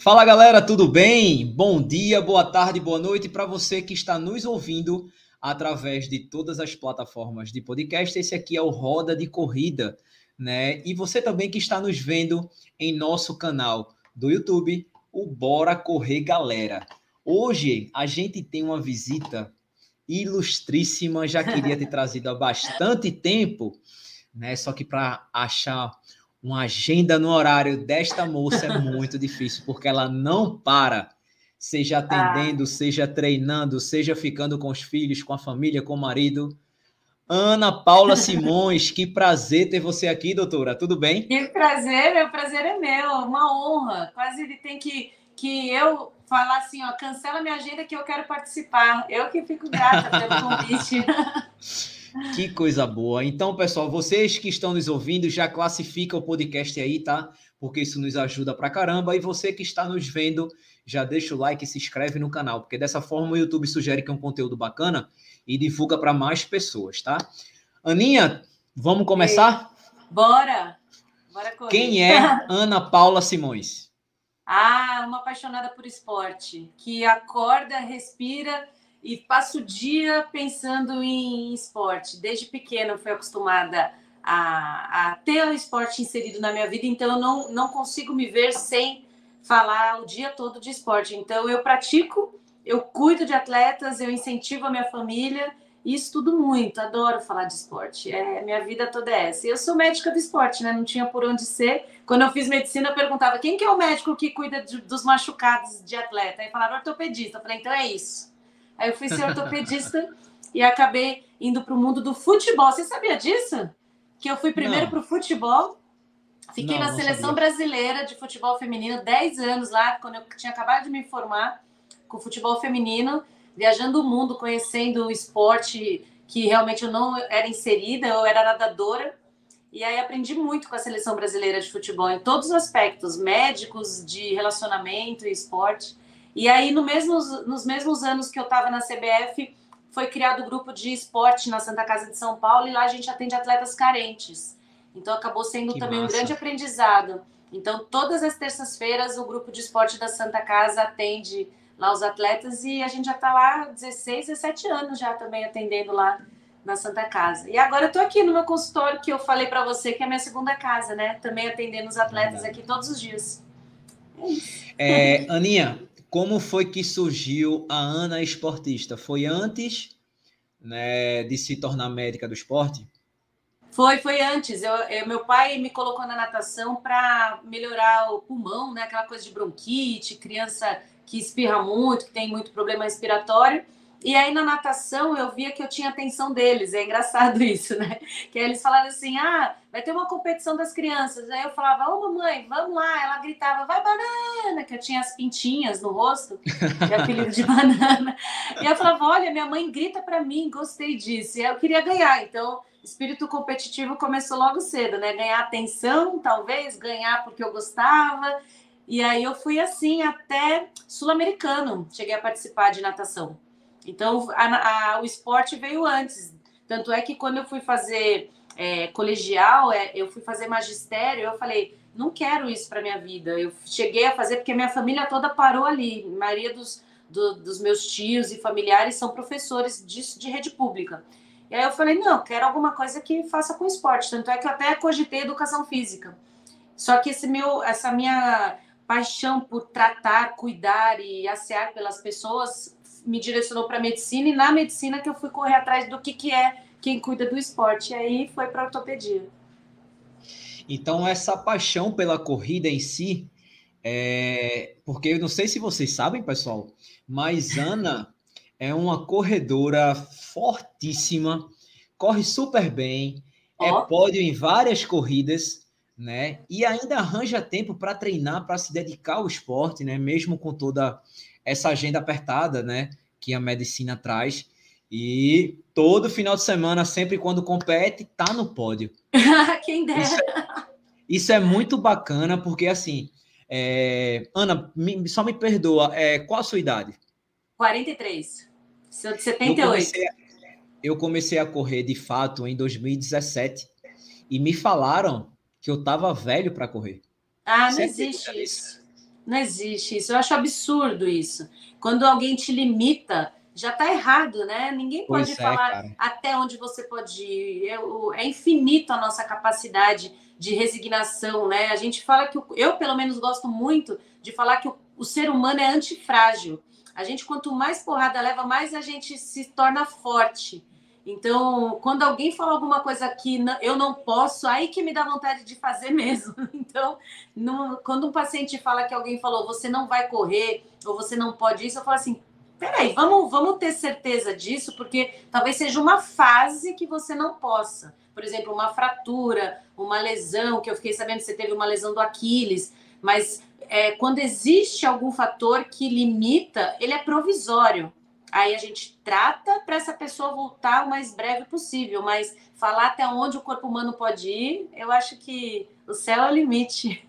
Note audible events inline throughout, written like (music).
Fala galera, tudo bem? Bom dia, boa tarde, boa noite para você que está nos ouvindo através de todas as plataformas de podcast. Esse aqui é o Roda de Corrida, né? E você também que está nos vendo em nosso canal do YouTube, o Bora Correr Galera. Hoje a gente tem uma visita ilustríssima, já queria ter (laughs) trazido há bastante tempo, né? Só que para achar uma agenda no horário desta moça é muito difícil, porque ela não para, seja ah. atendendo, ah. seja treinando, seja ficando com os filhos, com a família, com o marido. Ana Paula Simões, que prazer ter você aqui, doutora. Tudo bem? Que prazer, o prazer é meu, uma honra. Quase ele tem que, que eu falar assim, ó, cancela minha agenda que eu quero participar. Eu que fico grata pelo convite. (laughs) Que coisa boa. Então, pessoal, vocês que estão nos ouvindo, já classifica o podcast aí, tá? Porque isso nos ajuda pra caramba. E você que está nos vendo, já deixa o like e se inscreve no canal, porque dessa forma o YouTube sugere que é um conteúdo bacana e divulga para mais pessoas, tá? Aninha, vamos começar? Ei, bora! Bora correr. Quem é (laughs) Ana Paula Simões? Ah, uma apaixonada por esporte, que acorda, respira e passo o dia pensando em esporte. Desde pequena fui acostumada a, a, ter o esporte inserido na minha vida, então eu não, não consigo me ver sem falar o dia todo de esporte. Então eu pratico, eu cuido de atletas, eu incentivo a minha família e estudo muito, adoro falar de esporte. É, minha vida toda é essa. Eu sou médica do esporte, né? Não tinha por onde ser. Quando eu fiz medicina, eu perguntava quem que é o médico que cuida de, dos machucados de atleta. Aí falava ortopedista. Eu falei, então é isso. Aí eu fui ser ortopedista e acabei indo para o mundo do futebol. Você sabia disso? Que eu fui primeiro para o futebol. Fiquei não, na seleção sabia. brasileira de futebol feminino 10 anos lá, quando eu tinha acabado de me formar com futebol feminino, viajando o mundo, conhecendo o esporte que realmente eu não era inserida, eu era nadadora. E aí aprendi muito com a seleção brasileira de futebol em todos os aspectos, médicos, de relacionamento e esporte. E aí, no mesmos, nos mesmos anos que eu estava na CBF, foi criado o grupo de esporte na Santa Casa de São Paulo e lá a gente atende atletas carentes. Então, acabou sendo que também massa. um grande aprendizado. Então, todas as terças-feiras, o grupo de esporte da Santa Casa atende lá os atletas e a gente já está lá 16, 17 anos já também atendendo lá na Santa Casa. E agora eu estou aqui no meu consultório que eu falei para você que é a minha segunda casa, né? Também atendendo os atletas aqui todos os dias. É, Aninha, como foi que surgiu a Ana esportista? Foi antes né, de se tornar médica do esporte? Foi, foi antes. Eu, eu meu pai me colocou na natação para melhorar o pulmão, né? Aquela coisa de bronquite, criança que espirra muito, que tem muito problema respiratório. E aí na natação eu via que eu tinha atenção deles. É engraçado (laughs) isso, né? Que eles falaram assim: ah, vai ter uma competição das crianças. Aí eu falava: ô mamãe, vamos lá. Ela gritava: vai banana, que eu tinha as pintinhas no rosto, é apelido de (laughs) banana. E eu falava: olha, minha mãe grita para mim, gostei disso. E eu queria ganhar. Então, espírito competitivo começou logo cedo, né? Ganhar atenção, talvez, ganhar porque eu gostava. E aí eu fui assim até sul-americano, cheguei a participar de natação. Então, a, a, o esporte veio antes. Tanto é que quando eu fui fazer é, colegial, é, eu fui fazer magistério, eu falei, não quero isso para minha vida. Eu cheguei a fazer porque minha família toda parou ali. A maioria dos, do, dos meus tios e familiares são professores de, de rede pública. E aí eu falei, não, quero alguma coisa que faça com esporte. Tanto é que eu até cogitei educação física. Só que esse meu, essa minha paixão por tratar, cuidar e assear pelas pessoas me direcionou para medicina e na medicina que eu fui correr atrás do que, que é quem cuida do esporte. E aí foi para ortopedia. Então, essa paixão pela corrida em si, é... porque eu não sei se vocês sabem, pessoal, mas Ana é uma corredora fortíssima, corre super bem, oh. é pódio em várias corridas, né? E ainda arranja tempo para treinar, para se dedicar ao esporte, né? Mesmo com toda essa agenda apertada, né? Que a medicina traz. E todo final de semana, sempre quando compete, tá no pódio. (laughs) Quem dera. Isso é, isso é muito bacana, porque assim, é... Ana, me, só me perdoa, é, qual a sua idade? 43. Sou de 78. Eu comecei, a, eu comecei a correr de fato em 2017 e me falaram que eu tava velho para correr. Ah, não Você existe isso. Não existe isso. Eu acho absurdo isso. Quando alguém te limita, já está errado, né? Ninguém pode é, falar cara. até onde você pode ir. É, é, infinito a nossa capacidade de resignação, né? A gente fala que eu, pelo menos, gosto muito de falar que o, o ser humano é antifrágil. A gente, quanto mais porrada leva, mais a gente se torna forte. Então, quando alguém fala alguma coisa que eu não posso, aí que me dá vontade de fazer (laughs) mesmo. Então, quando um paciente fala que alguém falou, você não vai correr, ou você não pode isso, eu falo assim, peraí, vamos, vamos ter certeza disso, porque talvez seja uma fase que você não possa. Por exemplo, uma fratura, uma lesão, que eu fiquei sabendo que você teve uma lesão do Aquiles, mas é, quando existe algum fator que limita, ele é provisório. Aí a gente trata para essa pessoa voltar o mais breve possível, mas falar até onde o corpo humano pode ir, eu acho que o céu é o limite.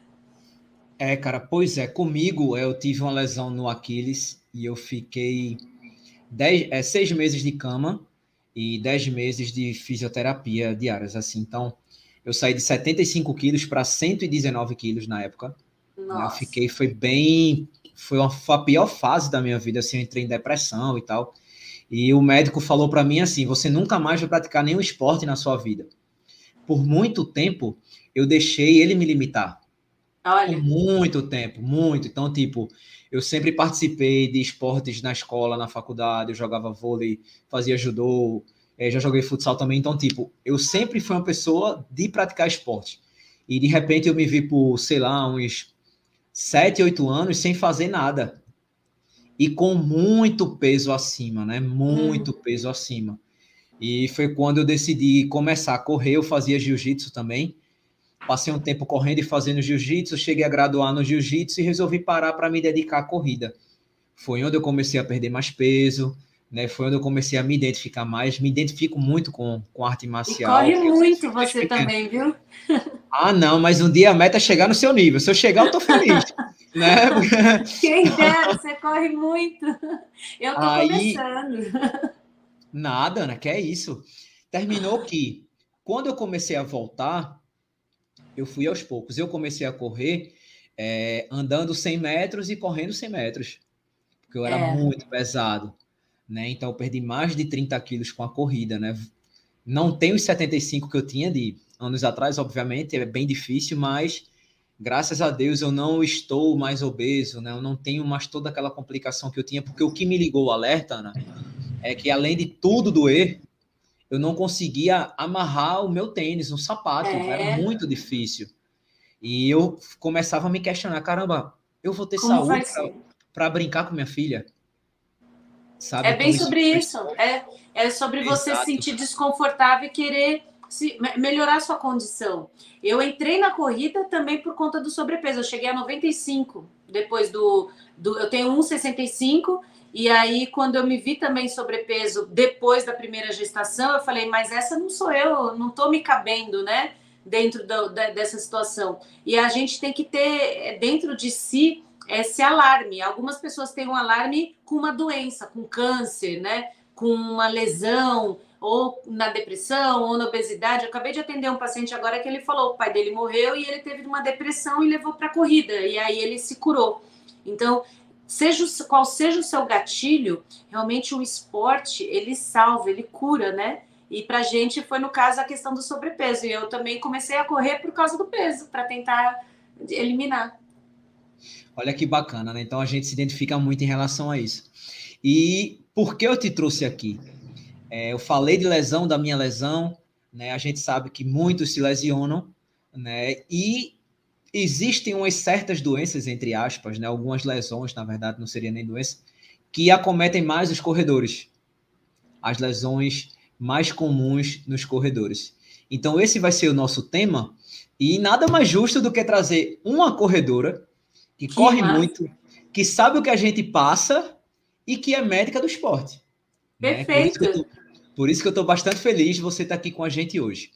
É, cara, pois é, comigo eu tive uma lesão no Aquiles e eu fiquei dez, é, seis meses de cama e dez meses de fisioterapia diárias, assim. Então, eu saí de 75 quilos para 119 quilos na época. Nossa. Eu fiquei, foi bem foi, uma, foi a pior fase da minha vida, assim, eu entrei em depressão e tal. E o médico falou para mim assim: você nunca mais vai praticar nenhum esporte na sua vida. Por muito tempo, eu deixei ele me limitar. Olha. Por muito tempo, muito. Então, tipo, eu sempre participei de esportes na escola, na faculdade, eu jogava vôlei, fazia judô, é, já joguei futsal também. Então, tipo, eu sempre fui uma pessoa de praticar esporte. E de repente eu me vi por, sei lá, uns sete, oito anos sem fazer nada. E com muito peso acima, né? Muito hum. peso acima. E foi quando eu decidi começar a correr. Eu fazia jiu-jitsu também. Passei um tempo correndo e fazendo jiu-jitsu. Cheguei a graduar no jiu-jitsu e resolvi parar para me dedicar à corrida. Foi onde eu comecei a perder mais peso, né? Foi onde eu comecei a me identificar mais. Me identifico muito com, com arte marcial. E corre muito você também, viu? (laughs) Ah, não, mas um dia a meta é chegar no seu nível. Se eu chegar, eu tô feliz. (laughs) né? Quem dera, você corre muito. Eu tô Aí, começando. Nada, Ana, que é isso. Terminou que, quando eu comecei a voltar, eu fui aos poucos. Eu comecei a correr é, andando 100 metros e correndo 100 metros, porque eu era é. muito pesado. Né? Então, eu perdi mais de 30 quilos com a corrida. Né? Não tenho os 75 que eu tinha de anos atrás, obviamente, é bem difícil, mas graças a Deus eu não estou mais obeso, né? Eu não tenho mais toda aquela complicação que eu tinha, porque o que me ligou o alerta, Ana, é que além de tudo doer, eu não conseguia amarrar o meu tênis no sapato, é. era muito difícil. E eu começava a me questionar, caramba, eu vou ter Como saúde para brincar com minha filha? Sabe? É bem sobre isso. É, é sobre você se sentir desconfortável e querer se, melhorar sua condição. Eu entrei na corrida também por conta do sobrepeso. Eu cheguei a 95 depois do. do eu tenho 1,65 e aí, quando eu me vi também sobrepeso depois da primeira gestação, eu falei, mas essa não sou eu, não estou me cabendo, né? Dentro do, da, dessa situação. E a gente tem que ter é, dentro de si esse alarme. Algumas pessoas têm um alarme com uma doença, com câncer, né? Com uma lesão ou na depressão, ou na obesidade. Eu acabei de atender um paciente agora que ele falou: o pai dele morreu e ele teve uma depressão e levou para a corrida, e aí ele se curou. Então, seja qual seja o seu gatilho, realmente o esporte ele salva, ele cura, né? E para gente foi no caso a questão do sobrepeso. E eu também comecei a correr por causa do peso, para tentar eliminar. Olha que bacana, né? Então a gente se identifica muito em relação a isso. E por que eu te trouxe aqui? É, eu falei de lesão, da minha lesão, né? A gente sabe que muitos se lesionam, né? E existem umas certas doenças, entre aspas, né? Algumas lesões, na verdade, não seria nem doença, que acometem mais os corredores. As lesões mais comuns nos corredores. Então, esse vai ser o nosso tema. E nada mais justo do que trazer uma corredora que, que corre massa. muito, que sabe o que a gente passa e que é médica do esporte. Perfeito. Né? Por isso que eu estou bastante feliz de você estar tá aqui com a gente hoje.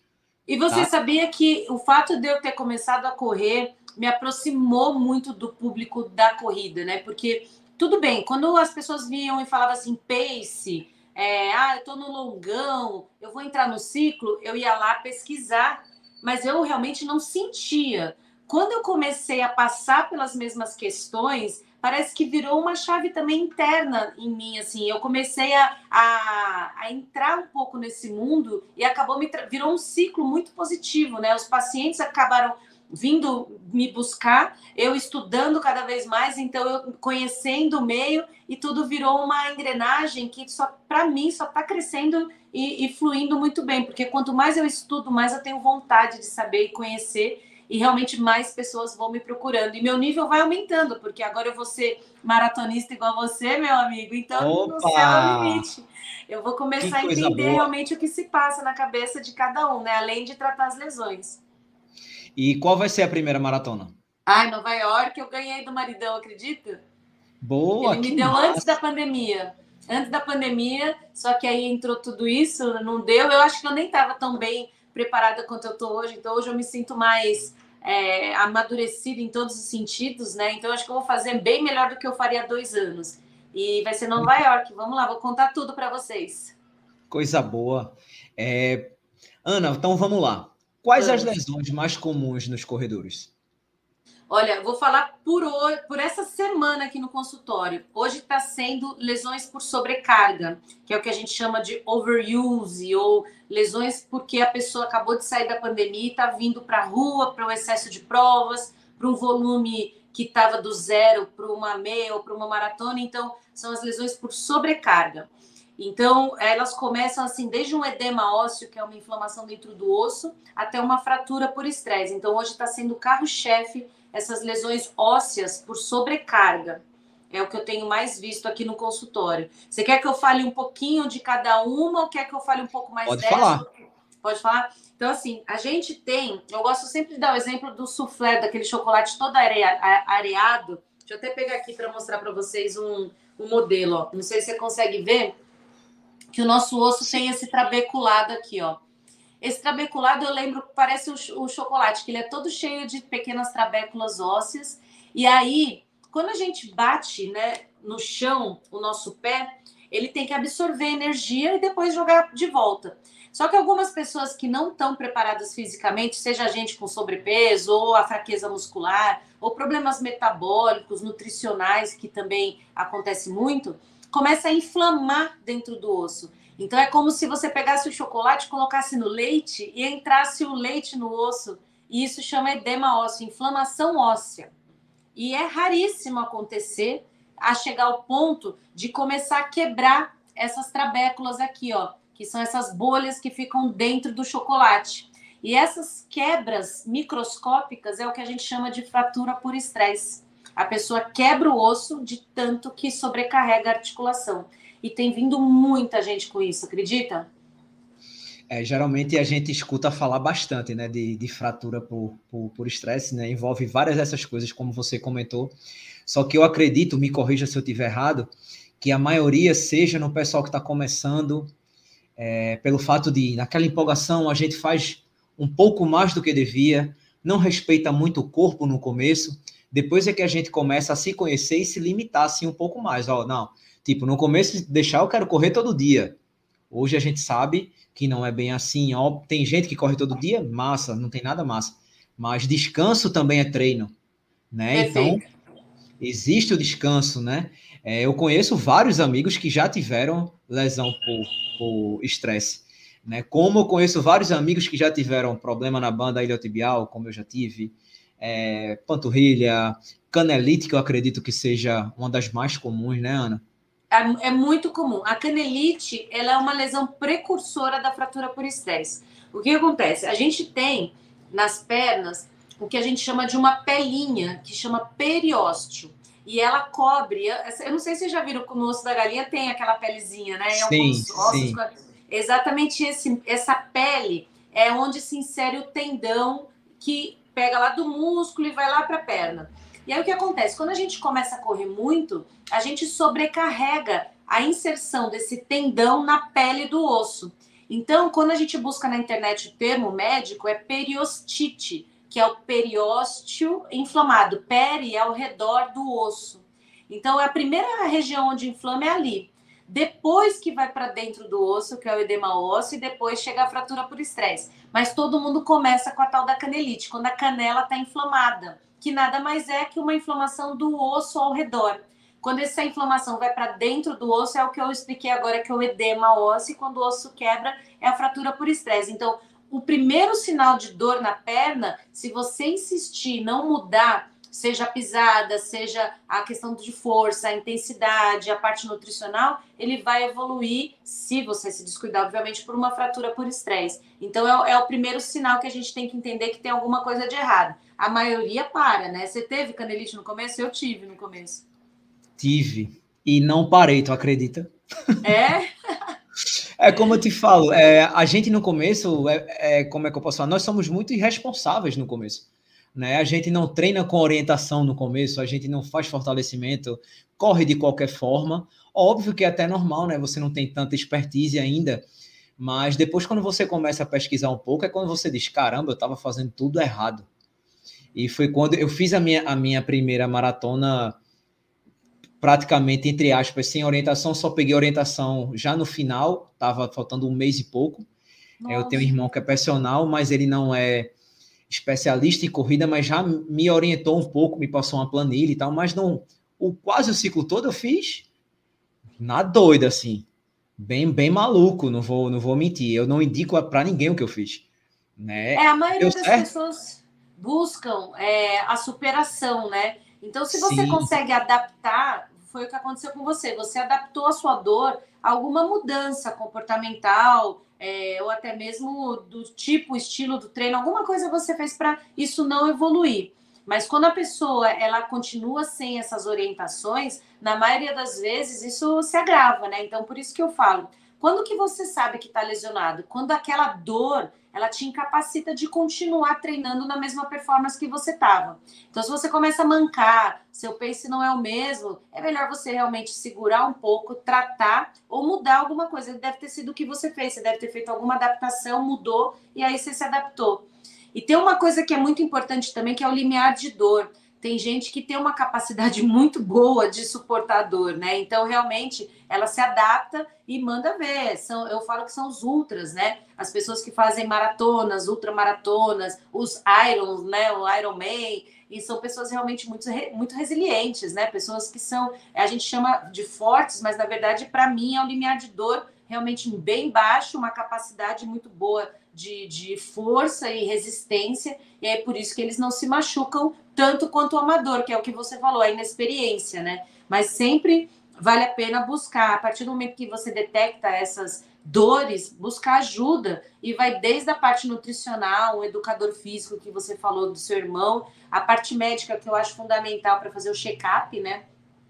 E você tá? sabia que o fato de eu ter começado a correr me aproximou muito do público da corrida, né? Porque tudo bem, quando as pessoas vinham e falavam assim, pace, é, ah, eu estou no longão, eu vou entrar no ciclo, eu ia lá pesquisar, mas eu realmente não sentia. quando eu comecei a passar pelas mesmas questões, parece que virou uma chave também interna em mim, assim, eu comecei a, a, a entrar um pouco nesse mundo e acabou me virou um ciclo muito positivo, né? Os pacientes acabaram vindo me buscar, eu estudando cada vez mais, então eu conhecendo o meio e tudo virou uma engrenagem que só para mim só está crescendo e, e, fluindo muito bem, porque quanto mais eu estudo, mais eu tenho vontade de saber e conhecer e realmente mais pessoas vão me procurando. E meu nível vai aumentando, porque agora eu vou ser maratonista igual você, meu amigo. Então, Opa! céu é o limite. Eu vou começar a entender boa. realmente o que se passa na cabeça de cada um, né? Além de tratar as lesões. E qual vai ser a primeira maratona? Ah, Nova York, eu ganhei do maridão, acredita? Boa! Ele me deu massa. antes da pandemia. Antes da pandemia, só que aí entrou tudo isso, não deu. Eu acho que eu nem estava tão bem preparada quanto eu estou hoje. Então, hoje eu me sinto mais é, amadurecida em todos os sentidos, né? Então, acho que eu vou fazer bem melhor do que eu faria há dois anos. E vai ser Nova York. Vamos lá, vou contar tudo para vocês. Coisa boa. É... Ana, então vamos lá. Quais vamos. as lesões mais comuns nos corredores? Olha, vou falar por, hoje, por essa semana aqui no consultório. Hoje está sendo lesões por sobrecarga, que é o que a gente chama de overuse, ou lesões porque a pessoa acabou de sair da pandemia e está vindo para a rua, para o excesso de provas, para um volume que estava do zero para uma meia ou para uma maratona. Então, são as lesões por sobrecarga. Então, elas começam assim, desde um edema ósseo, que é uma inflamação dentro do osso, até uma fratura por estresse. Então, hoje está sendo o carro-chefe essas lesões ósseas por sobrecarga. É o que eu tenho mais visto aqui no consultório. Você quer que eu fale um pouquinho de cada uma ou quer que eu fale um pouco mais Pode dessa? Falar. Pode falar? Então, assim, a gente tem. Eu gosto sempre de dar o exemplo do soufflé, daquele chocolate todo areado. Deixa eu até pegar aqui para mostrar para vocês um, um modelo. Ó. Não sei se você consegue ver que o nosso osso tem esse trabeculado aqui, ó. Esse trabeculado eu lembro que parece o, chocolate, que ele é todo cheio de pequenas trabéculas ósseas. E aí, quando a gente bate né, no chão o nosso pé, ele tem que absorver energia e depois jogar de volta. Só que algumas pessoas que não estão preparadas fisicamente, seja a gente com sobrepeso, ou a fraqueza muscular, ou problemas metabólicos, nutricionais, que também acontece muito, começa a inflamar dentro do osso. Então é como se você pegasse o chocolate, colocasse no leite e entrasse o leite no osso. E isso chama edema ósseo, inflamação óssea. E é raríssimo acontecer a chegar ao ponto de começar a quebrar essas trabéculas aqui, ó, que são essas bolhas que ficam dentro do chocolate. E essas quebras microscópicas é o que a gente chama de fratura por estresse. A pessoa quebra o osso de tanto que sobrecarrega a articulação e tem vindo muita gente com isso, acredita? É, geralmente a gente escuta falar bastante né, de, de fratura por, por, estresse, né? Envolve várias dessas coisas, como você comentou. Só que eu acredito, me corrija se eu estiver errado, que a maioria seja no pessoal que está começando, é, pelo fato de, naquela empolgação, a gente faz um pouco mais do que devia, não respeita muito o corpo no começo, depois é que a gente começa a se conhecer e se limitar assim um pouco mais. Ó, não, Tipo, no começo, deixar eu quero correr todo dia. Hoje a gente sabe que não é bem assim. Ó, tem gente que corre todo dia, massa, não tem nada massa. Mas descanso também é treino, né? Então, existe o descanso, né? É, eu conheço vários amigos que já tiveram lesão por estresse, né? Como eu conheço vários amigos que já tiveram problema na banda iliotibial, como eu já tive, é, panturrilha, canelite, que eu acredito que seja uma das mais comuns, né, Ana? É, é, muito comum. A canelite ela é uma lesão precursora da fratura por estresse. O que acontece? A gente tem nas pernas o que a gente chama de uma pelinha, que chama periósteo. E ela cobre. Eu não sei se vocês já viram que no osso da galinha tem aquela pelezinha, né? Sim, sim. Exatamente esse, essa pele é onde se insere o tendão que pega lá do músculo e vai lá para a perna. E aí o que acontece? Quando a gente começa a correr muito, a gente sobrecarrega a inserção desse tendão na pele do osso. Então, quando a gente busca na internet o termo médico, é periostite, que é o periósteo inflamado. Peri é ao redor do osso. Então, a primeira região onde inflama é ali. depois que vai para dentro do osso, que é o edema ósseo, e depois chega a fratura por estresse. Mas todo mundo começa com a tal da canelite, quando a canela está inflamada, que nada mais é que uma inflamação do osso ao redor. Quando essa inflamação vai para dentro do osso, é o que eu expliquei agora, que é o edema ósseo, e quando o osso quebra, é a fratura por estresse. Então, o primeiro sinal de dor na perna, se você insistir não mudar, seja a pisada, seja a questão de força, a intensidade, a parte nutricional, ele vai evoluir, se você se descuidar, obviamente, por uma fratura por estresse. Então, é, é, o primeiro sinal que a gente tem que entender que tem alguma coisa de errado. A maioria para, né? Você teve canelite no começo? Eu tive no começo. Tive. E não parei, tu acredita? É? (laughs) é como eu te falo, é, a gente no começo, é, é, como é que eu posso falar? Nós somos muito irresponsáveis no começo. Né? A gente não treina com orientação no começo, a gente não faz fortalecimento, corre de qualquer forma. Óbvio que é até normal, né? Você não tem tanta expertise ainda, mas depois, quando você começa a pesquisar um pouco, é quando você diz: caramba, eu estava fazendo tudo errado. E foi quando eu fiz a minha, a minha primeira maratona praticamente, entre aspas, sem orientação, só peguei orientação já no final, estava faltando um mês e pouco. Nossa. Eu tenho um irmão que é personal, mas ele não é especialista em corrida, mas já me orientou um pouco, me passou uma planilha e tal, mas não, o quase o ciclo todo eu fiz na doida assim, bem bem maluco, não vou não vou mentir, eu não indico para ninguém o que eu fiz, né? É a maioria das pessoas buscam é, a superação, né? Então, se você Sim. consegue adaptar foi o que aconteceu com você. Você adaptou a sua dor a alguma mudança comportamental, é, ou até mesmo do tipo, estilo do treino, alguma coisa você fez para isso não evoluir. Mas quando a pessoa ela continua sem essas orientações, na maioria das vezes isso se agrava, né? Então, por isso que eu falo, quando que você sabe que está lesionado? Quando aquela dor ela te incapacita de continuar treinando na mesma performance que você estava. Então, se você começa a mancar, seu pace não é o mesmo, é melhor você realmente segurar um pouco, tratar ou mudar alguma coisa. Deve ter sido o que você fez, você deve ter feito alguma adaptação, mudou e aí você se adaptou. E tem uma coisa que é muito importante também, que é o limiar de dor tem gente que tem uma capacidade (laughs) muito boa de suportar dor, né? Então, realmente, ela se adapta e manda ver. São, eu falo que são os ultras, né? As pessoas que fazem maratonas, ultramaratonas, os irons, né? O Iron Man. E são pessoas realmente muito, muito resilientes, né? Pessoas que são, a gente chama de fortes, mas na verdade, para mim, é um limiar de dor realmente bem baixo, uma capacidade muito boa de, de força e resistência, e é por isso que eles não se machucam tanto quanto o amador, que é o que você falou, a inexperiência, né? Mas sempre vale a pena buscar, a partir do momento que você detecta essas dores, buscar ajuda e vai desde a parte nutricional, o educador físico que você falou do seu irmão, a parte médica que eu acho fundamental para fazer o check-up, né?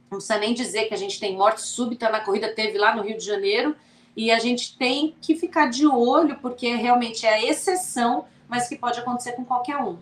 Não precisa nem dizer que a gente tem morte súbita na corrida, teve lá no Rio de Janeiro, e a gente tem que ficar de olho, porque realmente é a exceção, mas que pode acontecer com qualquer um.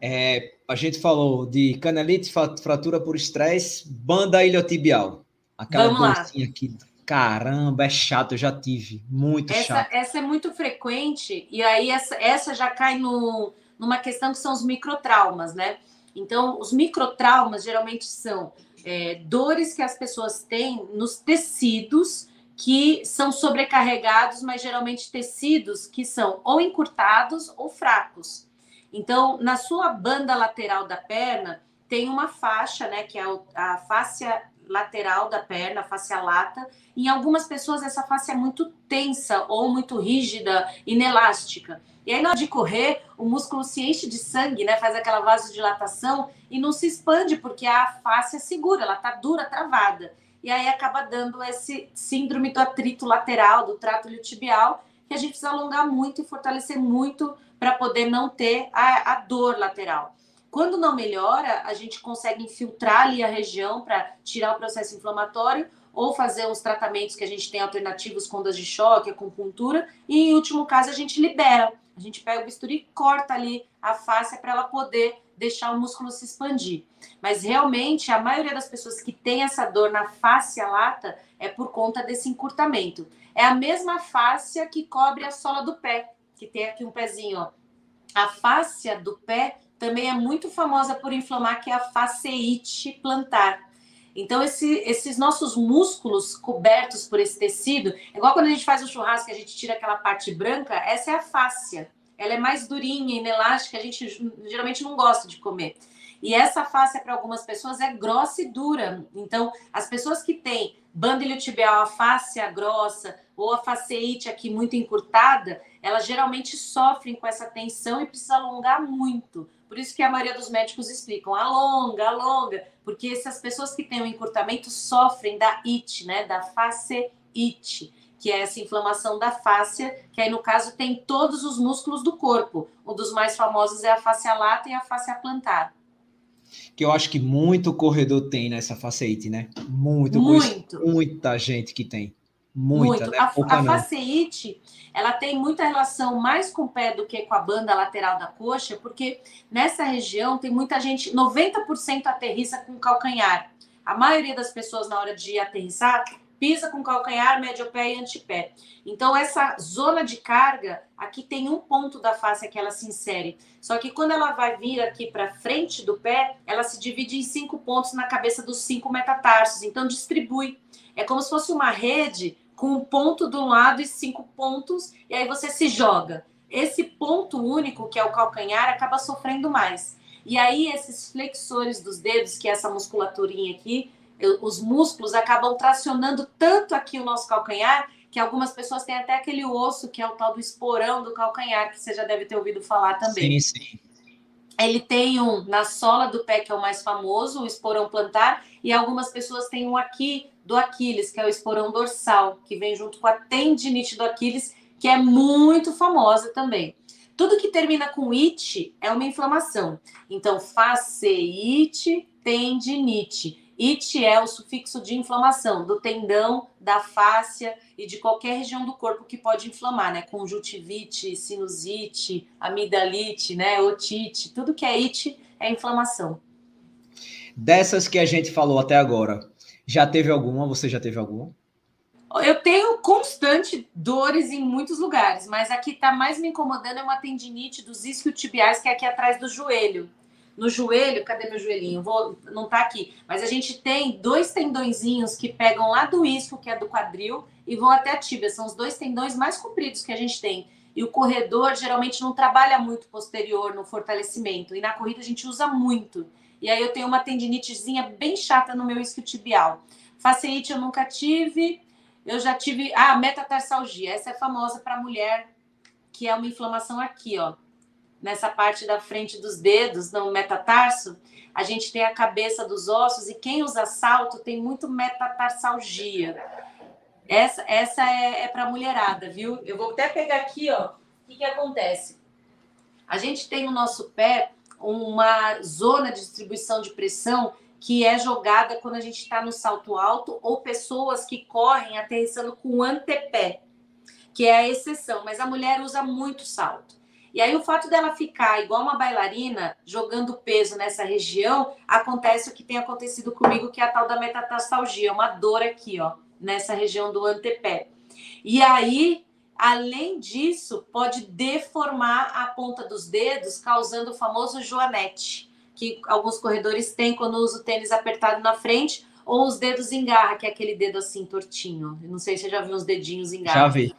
É, a gente falou de canelite, fratura por estresse, banda iliotibial. Aquela bolsinha aqui. Caramba, é chato, eu já tive. Muito essa, chato. Essa é muito frequente, e aí essa, essa já cai no, numa questão que são os microtraumas, né? Então, os microtraumas geralmente são é, dores que as pessoas têm nos tecidos que são sobrecarregados, mas geralmente tecidos que são ou encurtados ou fracos. Então, na sua banda lateral da perna, tem uma faixa, né, que é a fáscia lateral da perna, a fáscia lata. Em algumas pessoas, essa face é muito tensa ou muito rígida, inelástica. E aí, na hora de correr, o músculo se enche de sangue, né? Faz aquela vasodilatação e não se expande, porque a face é segura, ela tá dura, travada e aí acaba dando esse síndrome do atrito lateral, do trato iliotibial, que a gente precisa alongar muito e fortalecer muito para poder não ter a, a dor lateral. Quando não melhora, a gente consegue infiltrar ali a região para tirar o processo inflamatório ou fazer os tratamentos que a gente tem alternativos com ondas de choque, acupuntura, e em último caso a gente libera. A gente pega o bisturi e corta ali a face para ela poder deixar o músculo se expandir. Mas realmente a maioria das pessoas que tem essa dor na face lata é por conta desse encurtamento. É a mesma fáscia que cobre a sola do pé, que tem aqui um pezinho, ó. A fáscia do pé também é muito famosa por inflamar, que é a faceite plantar. Então, esse, esses nossos músculos cobertos por esse tecido, é igual quando a gente faz o churrasco, a gente tira aquela parte branca, essa é a fáscia. Ela é mais durinha, inelástica, a gente geralmente não gosta de comer. E essa face para algumas pessoas é grossa e dura. Então, as pessoas que têm banda iliotibial, a face grossa ou a faceite aqui muito encurtada, elas geralmente sofrem com essa tensão e precisa alongar muito. Por isso que a maioria dos médicos explicam, alonga, alonga, porque essas pessoas que têm o um encurtamento sofrem da it, né, da faceite, que é essa inflamação da fáscia, que aí no caso tem todos os músculos do corpo. Um dos mais famosos é a fáscia lata e a fáscia plantar que eu acho que muito corredor tem nessa faceite, né? Muito, muito. muita gente que tem. Muita, muito. Né? A, a faceite, ela tem muita relação mais com o pé do que com a banda lateral da coxa, porque nessa região tem muita gente, 90% aterrissa com calcanhar. A maioria das pessoas, na hora de aterrissar, pisa com calcanhar, médio pé e antepé. Então, essa zona de carga, aqui tem um ponto da face que ela se insere. Só que quando ela vai vir aqui para frente do pé, ela se divide em cinco pontos na cabeça dos cinco metatarsos. Então, distribui. É como se fosse uma rede com um ponto de um lado e cinco pontos, e aí você se joga. Esse ponto único, que é o calcanhar, acaba sofrendo mais. E aí, esses flexores dos dedos, que é essa musculaturinha aqui, os músculos acabam tracionando tanto aqui o nosso calcanhar que algumas pessoas têm até aquele osso que é o tal do esporão do calcanhar, que você já deve ter ouvido falar também. Sim, sim. Ele tem um na sola do pé, que é o mais famoso, o esporão plantar, e algumas pessoas têm um aqui do Aquiles, que é o esporão dorsal, que vem junto com a tendinite do Aquiles, que é muito famosa também. Tudo que termina com it é uma inflamação. Então, faceite, tendinite. It é o sufixo de inflamação do tendão, da fáscia e de qualquer região do corpo que pode inflamar, né? Conjuntivite, sinusite, amidalite, né? Otite, tudo que é it é inflamação. Dessas que a gente falou até agora, já teve alguma? Você já teve alguma? Eu tenho constante dores em muitos lugares, mas aqui tá mais me incomodando é uma tendinite dos isquiotibiais, que é aqui atrás do joelho no joelho, cadê meu joelhinho? Vou, não tá aqui. Mas a gente tem dois tendõezinhos que pegam lá do isco, que é do quadril, e vão até a tíbia. São os dois tendões mais compridos que a gente tem. E o corredor geralmente não trabalha muito posterior no fortalecimento. E na corrida a gente usa muito. E aí eu tenho uma tendinitezinha bem chata no meu isquiotibial. Faceite eu nunca tive. Eu já tive. Ah, metatarsalgia. Essa é famosa para mulher, que é uma inflamação aqui, ó nessa parte da frente dos dedos, no metatarso, a gente tem a cabeça dos ossos e quem usa salto tem muito metatarsalgia. Essa, essa é, é para mulherada, viu? Eu vou até pegar aqui, ó. O que, que acontece? A gente tem no nosso pé uma zona de distribuição de pressão que é jogada quando a gente está no salto alto ou pessoas que correm aterrissando com o antepé, que é a exceção, mas a mulher usa muito salto. E aí o fato dela ficar igual uma bailarina, jogando peso nessa região, acontece o que tem acontecido comigo, que é a tal da metatarsalgia, uma dor aqui, ó, nessa região do antepé. E aí, além disso, pode deformar a ponta dos dedos, causando o famoso joanete, que alguns corredores têm quando usam o tênis apertado na frente, ou os dedos em garra, que é aquele dedo assim tortinho. não sei se você já viu os dedinhos em garra. Já vi.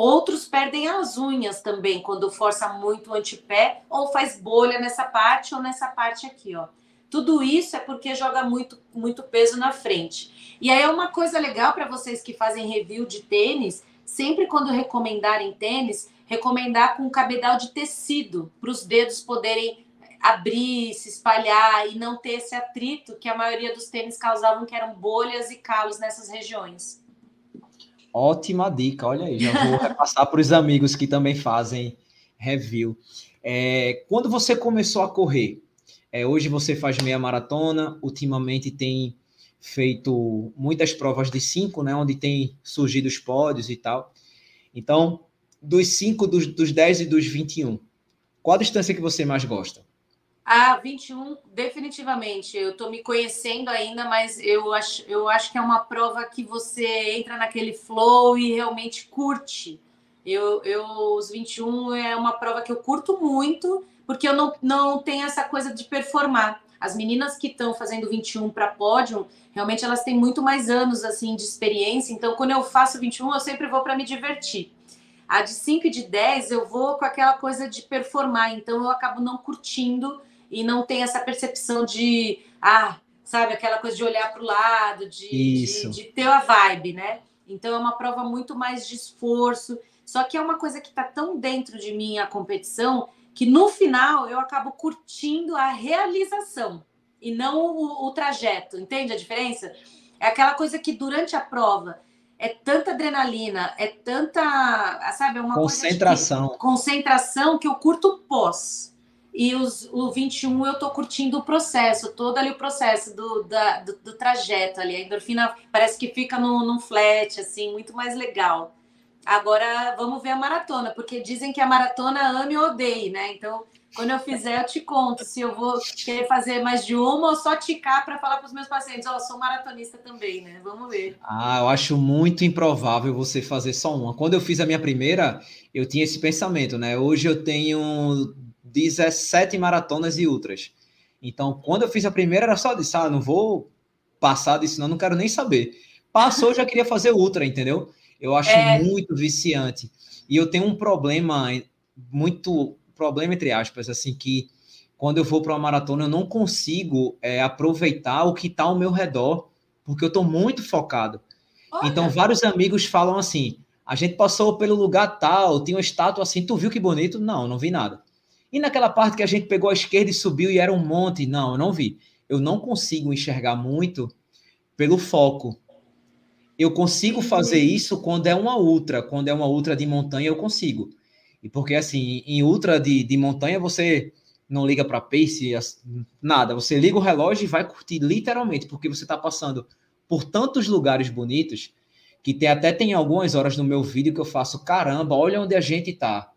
Outros perdem as unhas também quando força muito o antepé ou faz bolha nessa parte ou nessa parte aqui, ó. Tudo isso é porque joga muito, muito peso na frente. E aí é uma coisa legal para vocês que fazem review de tênis, sempre quando recomendarem tênis, recomendar com cabedal de tecido para os dedos poderem abrir, se espalhar e não ter esse atrito que a maioria dos tênis causavam, que eram bolhas e calos nessas regiões. Ótima dica, olha aí, já vou repassar para os amigos que também fazem review. É, quando você começou a correr, é, hoje você faz meia maratona, ultimamente tem feito muitas provas de cinco, né, onde tem surgido os pódios e tal. Então, dos cinco, dos, dos 10 e dos 21, qual a distância que você mais gosta? A 21, definitivamente. Eu estou me conhecendo ainda, mas eu acho, eu acho que é uma prova que você entra naquele flow e realmente curte. Eu, eu, os 21 é uma prova que eu curto muito, porque eu não, não tenho essa coisa de performar. As meninas que estão fazendo 21 para pódio, realmente elas têm muito mais anos assim de experiência. Então, quando eu faço 21, eu sempre vou para me divertir. A de 5 e de 10, eu vou com aquela coisa de performar. Então, eu acabo não curtindo e não tenho essa percepção de, ah, sabe, aquela coisa de olhar para o lado, de, de, de ter a vibe, né? Então, é uma prova muito mais de esforço. Só que é uma coisa que está tão dentro de mim a competição que no final eu acabo curtindo a realização e não o, o trajeto. Entende a diferença? É aquela coisa que durante a prova é tanta adrenalina, é tanta, sabe, é uma concentração. Que, concentração que eu curto pós. E os, o 21 eu tô curtindo o processo, todo ali o processo do, da, do, do trajeto ali. A endorfina parece que fica no, num flat, assim, muito mais legal. Agora vamos ver a maratona, porque dizem que a maratona ame ou odeie, né? Então, quando eu fizer, eu te conto se eu vou querer fazer mais de uma ou só ticar para falar para os meus pacientes: Ó, oh, sou maratonista também, né? Vamos ver. Ah, eu acho muito improvável você fazer só uma. Quando eu fiz a minha primeira, eu tinha esse pensamento, né? Hoje eu tenho 17 maratonas e ultras. Então, quando eu fiz a primeira, era só disso, ah, não vou passar disso, não, não quero nem saber. Passou, já queria fazer ultra, entendeu? Eu acho é... muito viciante. E eu tenho um problema, muito problema entre aspas, assim, que quando eu vou para uma maratona eu não consigo é, aproveitar o que está ao meu redor, porque eu estou muito focado. Olha. Então, vários amigos falam assim: a gente passou pelo lugar tal, tinha uma estátua assim, tu viu que bonito? Não, não vi nada. E naquela parte que a gente pegou a esquerda e subiu e era um monte? Não, eu não vi. Eu não consigo enxergar muito pelo foco. Eu consigo fazer isso quando é uma ultra, quando é uma ultra de montanha, eu consigo. E porque assim, em ultra de, de montanha, você não liga para pace, nada. Você liga o relógio e vai curtir, literalmente, porque você está passando por tantos lugares bonitos que tem, até tem algumas horas no meu vídeo que eu faço, caramba, olha onde a gente está.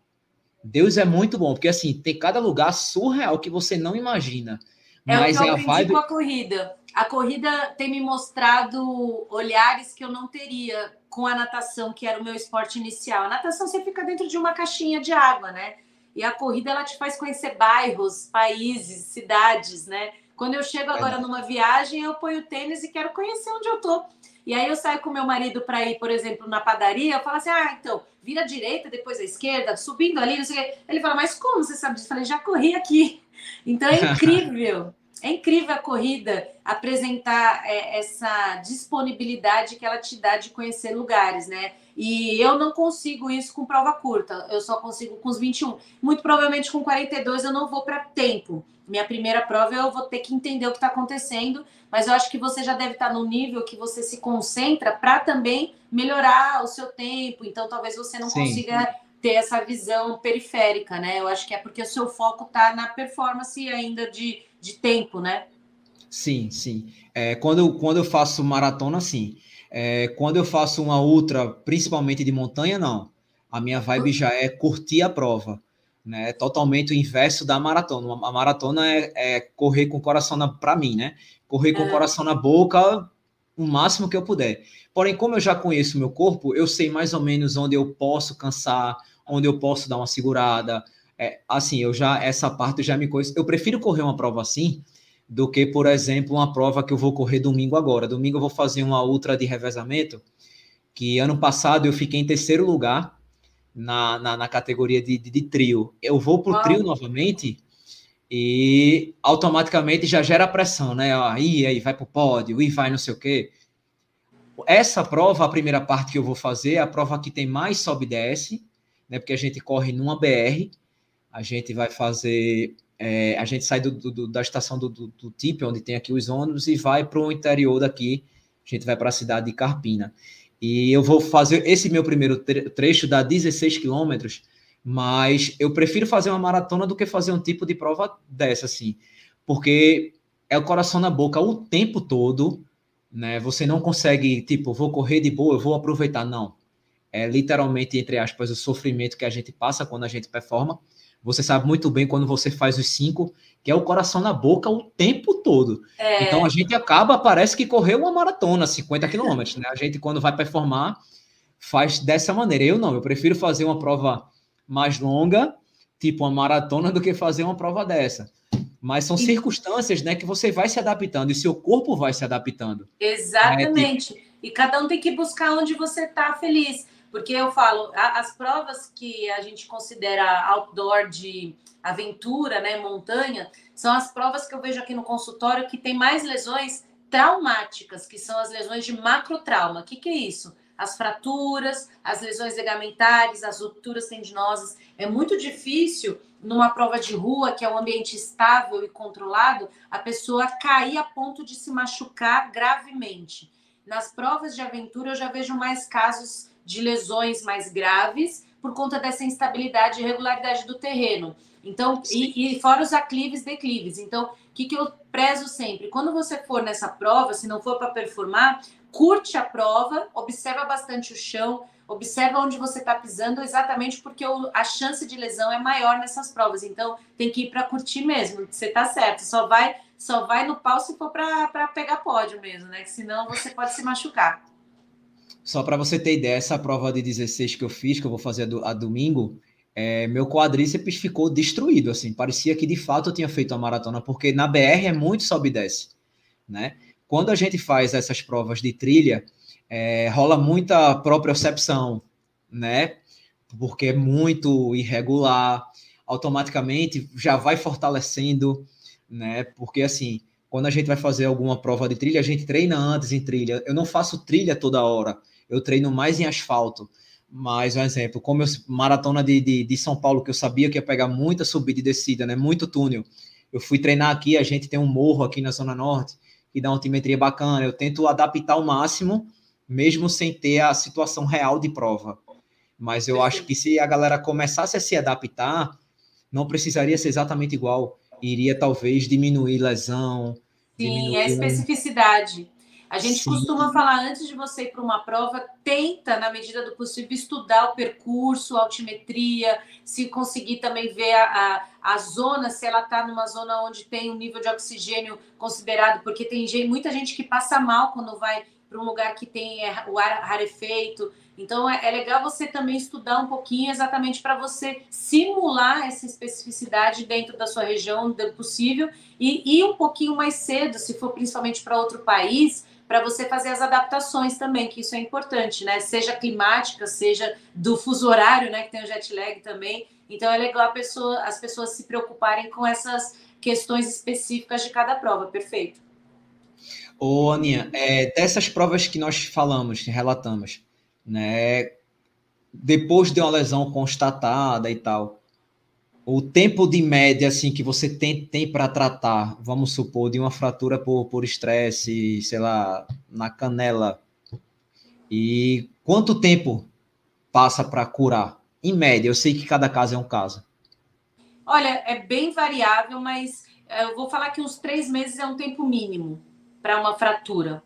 Deus é muito bom, porque assim, tem cada lugar surreal que você não imagina. É mas o que eu é a vibe... com a corrida a corrida tem me mostrado olhares que eu não teria com a natação, que era o meu esporte inicial. A natação você fica dentro de uma caixinha de água, né? E a corrida ela te faz conhecer bairros, países, cidades, né? Quando eu chego agora numa viagem, eu ponho tênis e quero conhecer onde eu tô. E aí eu saio com meu marido para ir, por exemplo, na padaria, eu falo assim: "Ah, então, vira à direita, depois à esquerda, subindo ali, não sei o quê". Ele fala: "Mas como você sabe disso?" Eu falei: "Já corri aqui". (laughs) Então é incrível. É incrível a corrida apresentar é, essa disponibilidade que ela te dá de conhecer lugares, né? E eu não consigo isso com prova curta, eu só consigo com os 21. Muito provavelmente com 42 eu não vou para tempo. Minha primeira prova eu vou ter que entender o que está acontecendo, mas eu acho que você já deve estar tá no nível que você se concentra para também melhorar o seu tempo. Então talvez você não Sim. consiga ter essa visão periférica, né? Eu acho que é porque o seu foco está na performance ainda de de tempo, né? Sim, sim. É, quando, eu, quando eu faço maratona, sim. É, quando eu faço uma ultra, principalmente de montanha, não. A minha vibe já é curtir a prova. Né? É totalmente o inverso da maratona. A maratona é, é correr com o coração na. Para mim, né? Correr com o coração na boca o máximo que eu puder. Porém, como eu já conheço o meu corpo, eu sei mais ou menos onde eu posso cansar, onde eu posso dar uma segurada, é, assim, eu já, essa parte eu já me conheço. Eu prefiro correr uma prova assim do que, por exemplo, uma prova que eu vou correr domingo agora. Domingo eu vou fazer uma ultra de revezamento, que ano passado eu fiquei em terceiro lugar na, na, na categoria de, de, de, trio. Eu vou para o trio novamente e automaticamente já gera pressão, né? Aí, aí vai para o pódio, e vai não sei o quê. Essa prova, a primeira parte que eu vou fazer, é a prova que tem mais sobe e desce, né? Porque a gente corre numa BR, a gente vai fazer. É, a gente sai do, do, da estação do, do, do TIP, onde tem aqui os ônibus, e vai para o interior daqui. A gente vai para a cidade de Carpina. E eu vou fazer esse meu primeiro trecho, dá 16 quilômetros, mas eu prefiro fazer uma maratona do que fazer um tipo de prova dessa, assim, porque é o coração na boca o tempo todo, né? Você não consegue, tipo, vou correr de boa, eu vou aproveitar, não. É literalmente, entre aspas, o sofrimento que a gente passa quando a gente performa. Você sabe muito bem quando você faz os cinco, que é o coração na boca o tempo todo. É. Então a gente acaba, parece que correu uma maratona, 50 quilômetros, né? A gente, quando vai performar, faz dessa maneira. Eu não, eu prefiro fazer uma prova mais longa, tipo uma maratona, do que fazer uma prova dessa. Mas são circunstâncias, né, que você vai se adaptando e seu corpo vai se adaptando. Exatamente. Né? E cada um tem que buscar onde você está feliz. Porque eu falo, as provas que a gente considera outdoor de aventura, né, montanha, são as provas que eu vejo aqui no consultório que tem mais lesões traumáticas, que são as lesões de macrotrauma. O que, que é isso? As fraturas, as lesões ligamentares, as rupturas tendinosas. É muito difícil, numa prova de rua, que é um ambiente estável e controlado, a pessoa cair a ponto de se machucar gravemente. Nas provas de aventura, eu já vejo mais casos de lesões mais graves por conta dessa instabilidade e irregularidade do terreno. Então, e, e, fora os aclives e declives. Então, o que, que eu prezo sempre? Quando você for nessa prova, se não for para performar, curte a prova, observa bastante o chão, observa onde você está pisando, exatamente porque o, a chance de lesão é maior nessas provas. Então, tem que ir para curtir mesmo. Você está certo. Só vai, só vai no pau se for para pegar pódio mesmo, né? Que senão você pode se machucar. Só para você ter ideia, essa prova de 16 que eu fiz, que eu vou fazer a, do, a domingo, é, meu quadríceps ficou destruído, assim, parecia que de fato eu tinha feito a maratona, porque na BR é muito sobe e desce, né? Quando a gente faz essas provas de trilha, é, rola muita propriocepção, né? Porque é muito irregular, automaticamente já vai fortalecendo, né? Porque assim, quando a gente vai fazer alguma prova de trilha, a gente treina antes em trilha. Eu não faço trilha toda hora, eu treino mais em asfalto. Mas, um exemplo, como eu, maratona de, de, de, São Paulo, que eu sabia que ia pegar muita subida e descida, né? Muito túnel. Eu fui treinar aqui, a gente tem um morro aqui na Zona Norte, que dá uma altimetria bacana. Eu tento adaptar ao máximo, mesmo sem ter a situação real de prova. Mas eu acho que se a galera começasse a se adaptar, não precisaria ser exatamente igual. Iria talvez diminuir lesão. Sim, diminuir... a especificidade. A gente Sim. costuma falar antes de você ir para uma prova, tenta, na medida do possível, estudar o percurso, a altimetria, se conseguir também ver a, a, a zona, se ela está numa zona onde tem um nível de oxigênio considerado, porque tem muita gente que passa mal quando vai para um lugar que tem é, o ar rarefeito. Então é, é legal você também estudar um pouquinho exatamente para você simular essa especificidade dentro da sua região, do possível, e ir um pouquinho mais cedo, se for principalmente para outro país para você fazer as adaptações também, que isso é importante, né? Seja climática, seja do fuso horário, né? Que tem o jet lag também. Então é legal pessoa, as pessoas se preocuparem com essas questões específicas de cada prova, perfeito. Ô, Aninha, é, dessas provas que nós falamos, que relatamos, né? Depois de uma lesão constatada e tal, o tempo de média assim que você tem, tem para tratar, vamos supor, de uma fratura por, por estresse, sei lá, na canela, e quanto tempo passa para curar? Em média, eu sei que cada caso é um caso. Olha, é bem variável, mas é, eu vou falar que uns três meses é um tempo mínimo para uma fratura.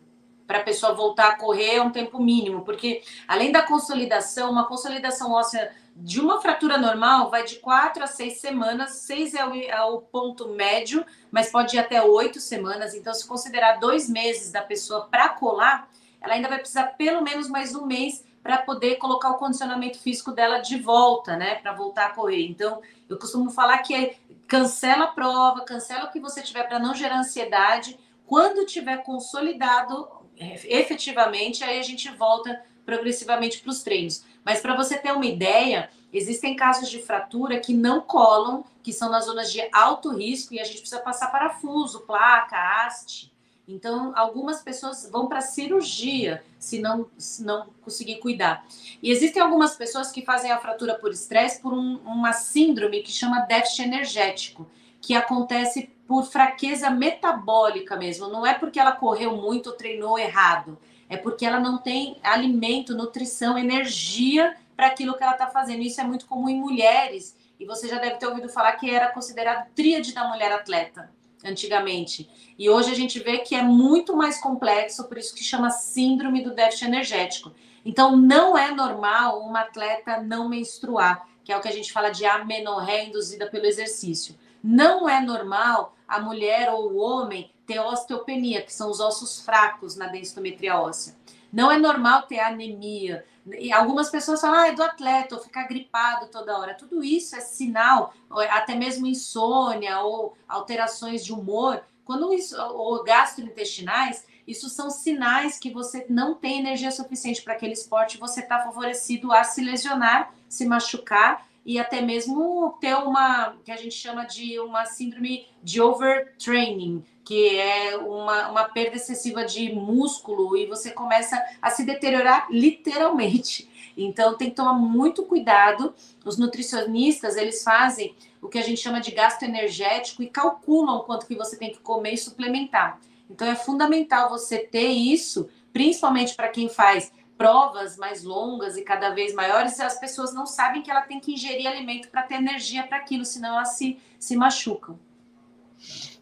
Para a pessoa voltar a correr é um tempo mínimo, porque além da consolidação, uma consolidação óssea de uma fratura normal vai de quatro a seis semanas. Seis é o, é o, ponto médio, mas pode ir até oito semanas. Então, se considerar dois meses da pessoa para colar, ela ainda vai precisar pelo menos mais um mês para poder colocar o condicionamento físico dela de volta, né? Para voltar a correr. Então, eu costumo falar que é, cancela a prova, cancela o que você tiver para não gerar ansiedade. Quando tiver consolidado efetivamente, aí a gente volta progressivamente para os treinos. Mas para você ter uma ideia, existem casos de fratura que não colam, que são nas zonas de alto risco e a gente precisa passar parafuso, placa, haste. Então, algumas pessoas vão para cirurgia se não, se não conseguir cuidar. E existem algumas pessoas que fazem a fratura por estresse por um, uma síndrome que chama déficit energético, que acontece por fraqueza metabólica mesmo. Não é porque ela correu muito ou treinou errado é porque ela não tem alimento, nutrição, energia para aquilo que ela está fazendo. Isso é muito comum em mulheres, e você já deve ter ouvido falar que era considerado tríade da mulher atleta antigamente. E hoje a gente vê que é muito mais complexo, por isso que chama síndrome do déficit energético. Então não é normal uma atleta não menstruar, que é o que a gente fala de amenorreia induzida pelo exercício. Não é normal a mulher ou o homem ter osteopenia, que são os ossos fracos na densitometria óssea. Não é normal ter anemia. E algumas pessoas falam, ah, é do atleta, ou ficar gripado toda hora. Tudo isso é sinal, até mesmo insônia ou alterações de humor, quando isso, ou gastrointestinais, isso são sinais que você não tem energia suficiente para aquele esporte, você está favorecido a se lesionar, se machucar e até mesmo ter uma que a gente chama de uma síndrome de overtraining, que é uma, uma perda excessiva de músculo e você começa a se deteriorar literalmente. Então tem que tomar muito cuidado. Os nutricionistas, eles fazem o que a gente chama de gasto energético e calculam quanto que você tem que comer e suplementar. Então é fundamental você ter isso, principalmente para quem faz provas mais longas e cada vez maiores, as pessoas não sabem que ela tem que ingerir alimento para ter energia para aquilo, senão elas se, se machucam.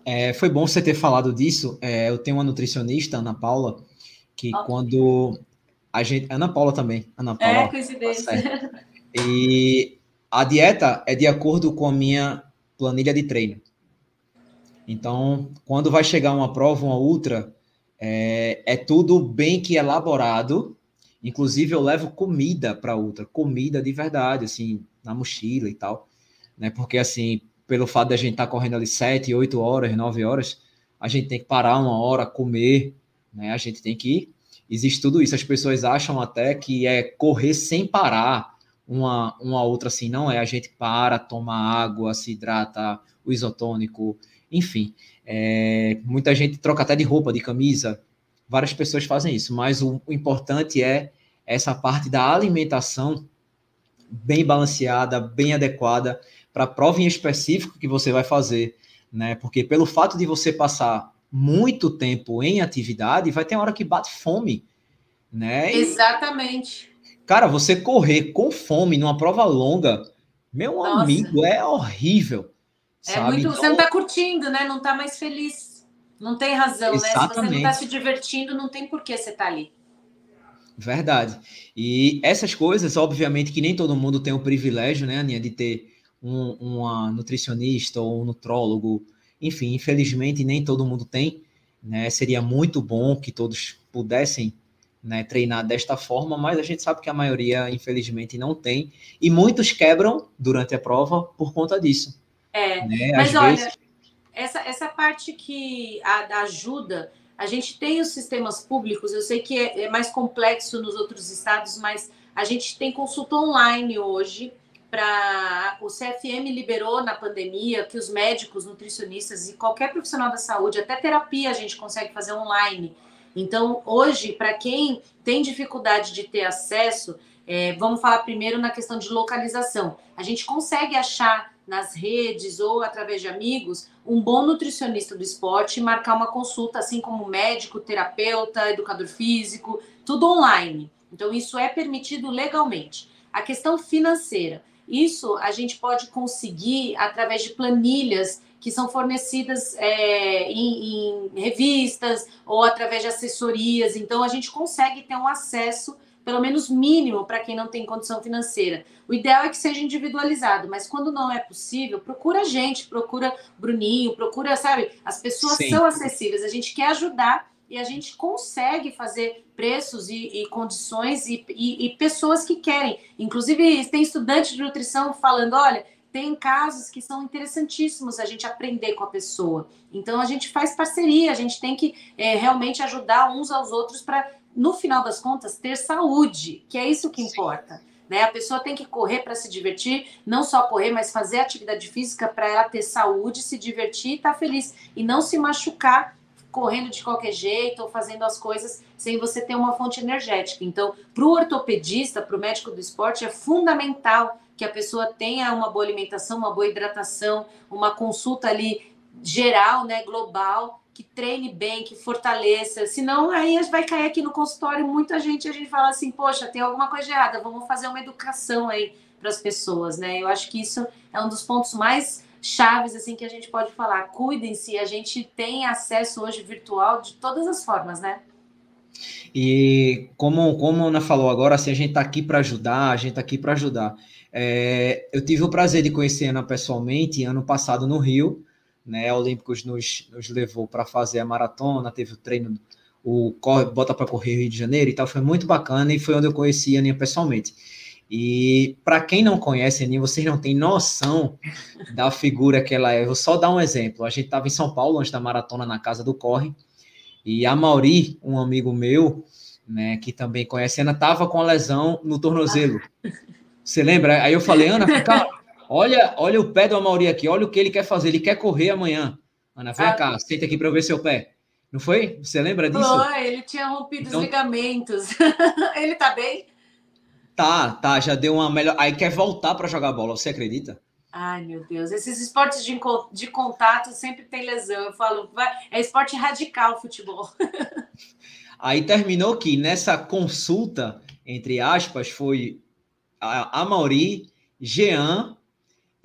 É, foi bom você ter falado disso. É, eu tenho uma nutricionista, Ana Paula, que quando a gente. Ana Paula também. Ana é, Paula. É, coincidência. Tá e a dieta é de acordo com a minha planilha de treino. Então, quando vai chegar uma prova, uma ultra, é, é tudo bem que elaborado. Inclusive, eu levo comida para ultra, comida de verdade, assim, na mochila e tal. Né? Porque, assim, pelo fato de a gente estar tá correndo ali 7, 8 horas, 9 horas, a gente tem que parar uma hora, comer, né? A gente tem que. Existe tudo isso. As pessoas acham até que é correr sem parar uma, uma outra assim. Não é. A gente para, toma água, se hidrata, o isotônico, enfim. É, muita gente troca até de roupa, de camisa. Várias pessoas fazem isso, mas o, o importante é essa parte da alimentação bem balanceada, bem adequada para a prova em específico que você vai fazer, né? Porque pelo fato de você passar muito tempo em atividade, vai ter uma hora que bate fome, né? Exatamente. Cara, você correr com fome numa prova longa, meu Nossa. amigo, é horrível. É sabe? muito. Então... Você não está curtindo, né? Não está mais feliz. Não tem razão, Exatamente. né? Se você não está se divertindo, não tem por que você tá ali. Verdade. E essas coisas, obviamente, que nem todo mundo tem o privilégio, né, Aninha, de ter um, uma nutricionista ou um nutrólogo. Enfim, infelizmente nem todo mundo tem. Né? Seria muito bom que todos pudessem né, treinar desta forma, mas a gente sabe que a maioria, infelizmente, não tem. E muitos quebram durante a prova por conta disso. É, né? mas Às olha, vezes... essa, essa parte que a, da ajuda, a gente tem os sistemas públicos, eu sei que é, é mais complexo nos outros estados, mas a gente tem consulta online hoje para o CFM liberou na pandemia que os médicos, nutricionistas e qualquer profissional da saúde, até terapia a gente consegue fazer online. Então, hoje, para quem tem dificuldade de ter acesso, é, vamos falar primeiro na questão de localização. A gente consegue achar nas redes ou através de amigos um bom nutricionista do esporte marcar uma consulta, assim como médico, terapeuta, educador físico, tudo online. Então, isso é permitido legalmente. A questão financeira. Isso a gente pode conseguir através de planilhas que são fornecidas é, em, em, revistas ou através de assessorias. Então, a gente consegue ter um acesso, pelo menos mínimo, para quem não tem condição financeira. O ideal é que seja individualizado, mas quando não é possível, procura a gente, procura Bruninho, procura, sabe? As pessoas Sim. são acessíveis, a gente quer ajudar e a gente consegue fazer preços e, e condições e, e, e, pessoas que querem. Inclusive, tem estudantes de nutrição falando: olha, tem casos que são interessantíssimos a gente aprender com a pessoa. Então, a gente faz parceria, a gente tem que é, realmente ajudar uns aos outros para, no final das contas, ter saúde, que é isso que importa. Né? A pessoa tem que correr para se divertir, não só correr, mas fazer atividade física para ela ter saúde, se divertir e estar tá feliz. E não se machucar correndo de qualquer jeito ou fazendo as coisas sem você ter uma fonte energética. Então, para o ortopedista, para o médico do esporte, é fundamental que a pessoa tenha uma boa alimentação, uma boa hidratação, uma consulta ali geral, né, global, que treine bem, que fortaleça. Senão, aí vai cair aqui no consultório muita gente, a gente fala assim, poxa, tem alguma coisa errada, vamos fazer uma educação aí para as pessoas, né? Eu acho que isso é um dos pontos mais chaves assim que a gente pode falar. Cuidem-se, a gente tem acesso hoje virtual de todas as formas, né? E como, como a Ana falou agora, assim, a gente está aqui para ajudar, a gente está aqui para ajudar. É, eu tive o prazer de conhecer a Ana pessoalmente ano passado no Rio, né? A Olímpicos nos, nos levou para fazer a maratona, teve o treino, o Corre, Bota para Correr Rio de Janeiro e tal, foi muito bacana e foi onde eu conheci a Aninha pessoalmente. E para quem não conhece a Aninha, vocês não têm noção da figura que ela é. Eu vou só dar um exemplo. A gente estava em São Paulo, antes da maratona, na casa do Corre, e a Mauri, um amigo meu, né, que também conhece, Ana, estava com a lesão no tornozelo. Você lembra? Aí eu falei, Ana, cara, olha, olha o pé do Mauri aqui, olha o que ele quer fazer, ele quer correr amanhã. Ana, vem ah, cá, senta aqui para eu ver seu pé. Não foi? Você lembra disso? Foi, ele tinha rompido então... os ligamentos. (laughs) ele tá bem? Tá, tá, já deu uma melhor. Aí quer voltar para jogar bola, você acredita? Ai, meu Deus, esses esportes de, de contato sempre tem lesão. Eu falo, é esporte radical futebol. (laughs) Aí terminou que nessa consulta, entre aspas, foi a, a Mauri, Jean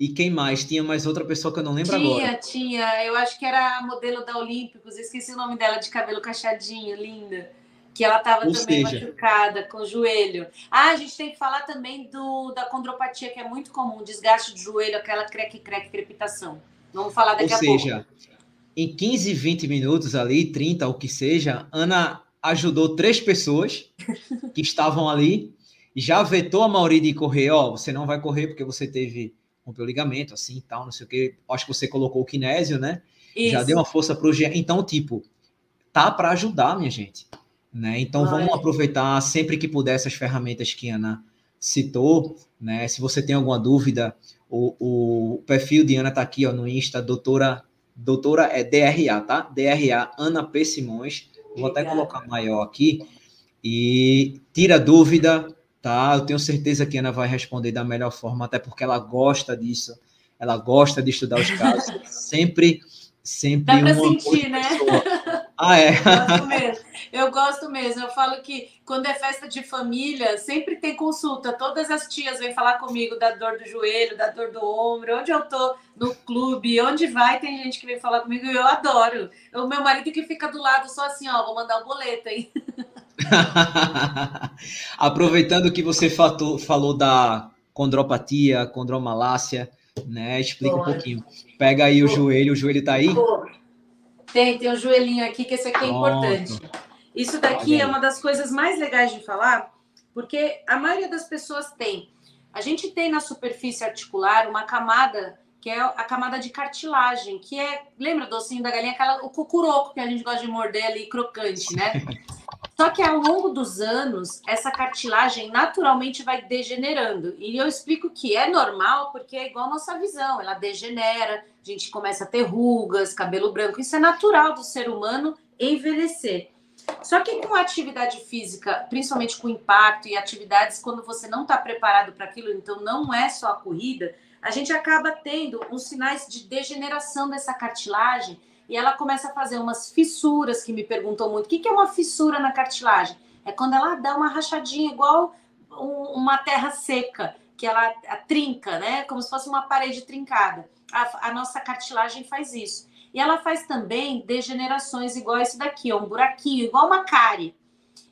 e quem mais? Tinha mais outra pessoa que eu não lembro tinha, agora. Tinha, tinha. Eu acho que era a modelo da Olímpicos. Esqueci o nome dela, de cabelo cacheadinho, linda. Que ela estava também seja... machucada com o joelho. Ah, a gente tem que falar também do, da condropatia, que é muito comum, desgaste de joelho, aquela creque-creque, crepitação. Vamos falar daqui Ou a seja, pouco. Ou seja, em 15, 20 minutos ali, 30, o que seja, Ana ajudou três pessoas que (laughs) estavam ali, já vetou a Mauri de correr, ó, você não vai correr porque você teve rompeu o ligamento, assim e tal, não sei o que. Acho que você colocou o kinésio, né? Isso. Já deu uma força para o Então, tipo, tá para ajudar, minha gente. Né? Então, Ai. vamos aproveitar sempre que puder essas ferramentas que a Ana citou. Né? Se você tem alguma dúvida, o, o perfil de Ana tá aqui ó, no Insta, doutora, doutora é DRA, tá? DRA Ana P. Simões. Vou até colocar maior aqui. E tira dúvida, tá? Eu tenho certeza que a Ana vai responder da melhor forma, até porque ela gosta disso. Ela gosta de estudar os casos. (laughs) sempre, sempre Dá uma sentir, né? Ah, é? (laughs) Eu gosto, mesmo. eu falo que quando é festa de família, sempre tem consulta. Todas as tias vêm falar comigo da dor do joelho, da dor do ombro, onde eu tô no clube, onde vai, tem gente que vem falar comigo e eu adoro. O meu marido que fica do lado só assim, ó, vou mandar o um boleto aí. (laughs) Aproveitando que você falou da condropatia, condromalácia, né? Explica Boa. um pouquinho. Pega aí o joelho, o joelho tá aí? Tem, tem um joelhinho aqui, que esse aqui é Pronto. importante. Isso daqui é uma das coisas mais legais de falar, porque a maioria das pessoas tem. A gente tem na superfície articular uma camada que é a camada de cartilagem, que é, lembra do docinho da galinha, aquela o cucuroco que a gente gosta de morder ali crocante, né? (laughs) Só que ao longo dos anos, essa cartilagem naturalmente vai degenerando. E eu explico que é normal porque é igual a nossa visão, ela degenera, a gente começa a ter rugas, cabelo branco. Isso é natural do ser humano envelhecer. Só que com a atividade física, principalmente com impacto e atividades quando você não está preparado para aquilo, então não é só a corrida, a gente acaba tendo uns sinais de degeneração dessa cartilagem e ela começa a fazer umas fissuras que me perguntam muito. O que é uma fissura na cartilagem? É quando ela dá uma rachadinha igual uma terra seca, que ela trinca, né? Como se fosse uma parede trincada. A, a nossa cartilagem faz isso. E ela faz também degenerações igual esse daqui, ó, um buraquinho, igual uma cárie.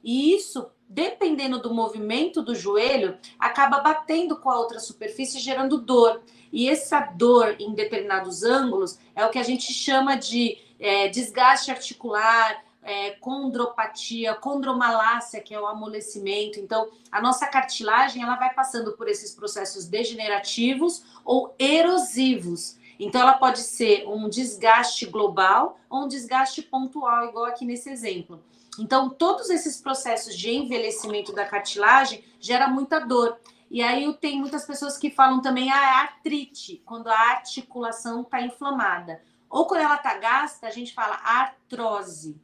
E isso, dependendo do movimento do joelho, acaba batendo com a outra superfície, gerando dor. E essa dor em determinados ângulos é o que a gente chama de é, desgaste articular, é, condropatia, condromalácia, que é o amolecimento. Então, a nossa cartilagem ela vai passando por esses processos degenerativos ou erosivos. Então, ela pode ser um desgaste global ou um desgaste pontual, igual aqui nesse exemplo. Então, todos esses processos de envelhecimento da cartilagem gera muita dor. E aí tem muitas pessoas que falam também a ah, artrite, quando a articulação está inflamada. Ou quando ela está gasta, a gente fala artrose.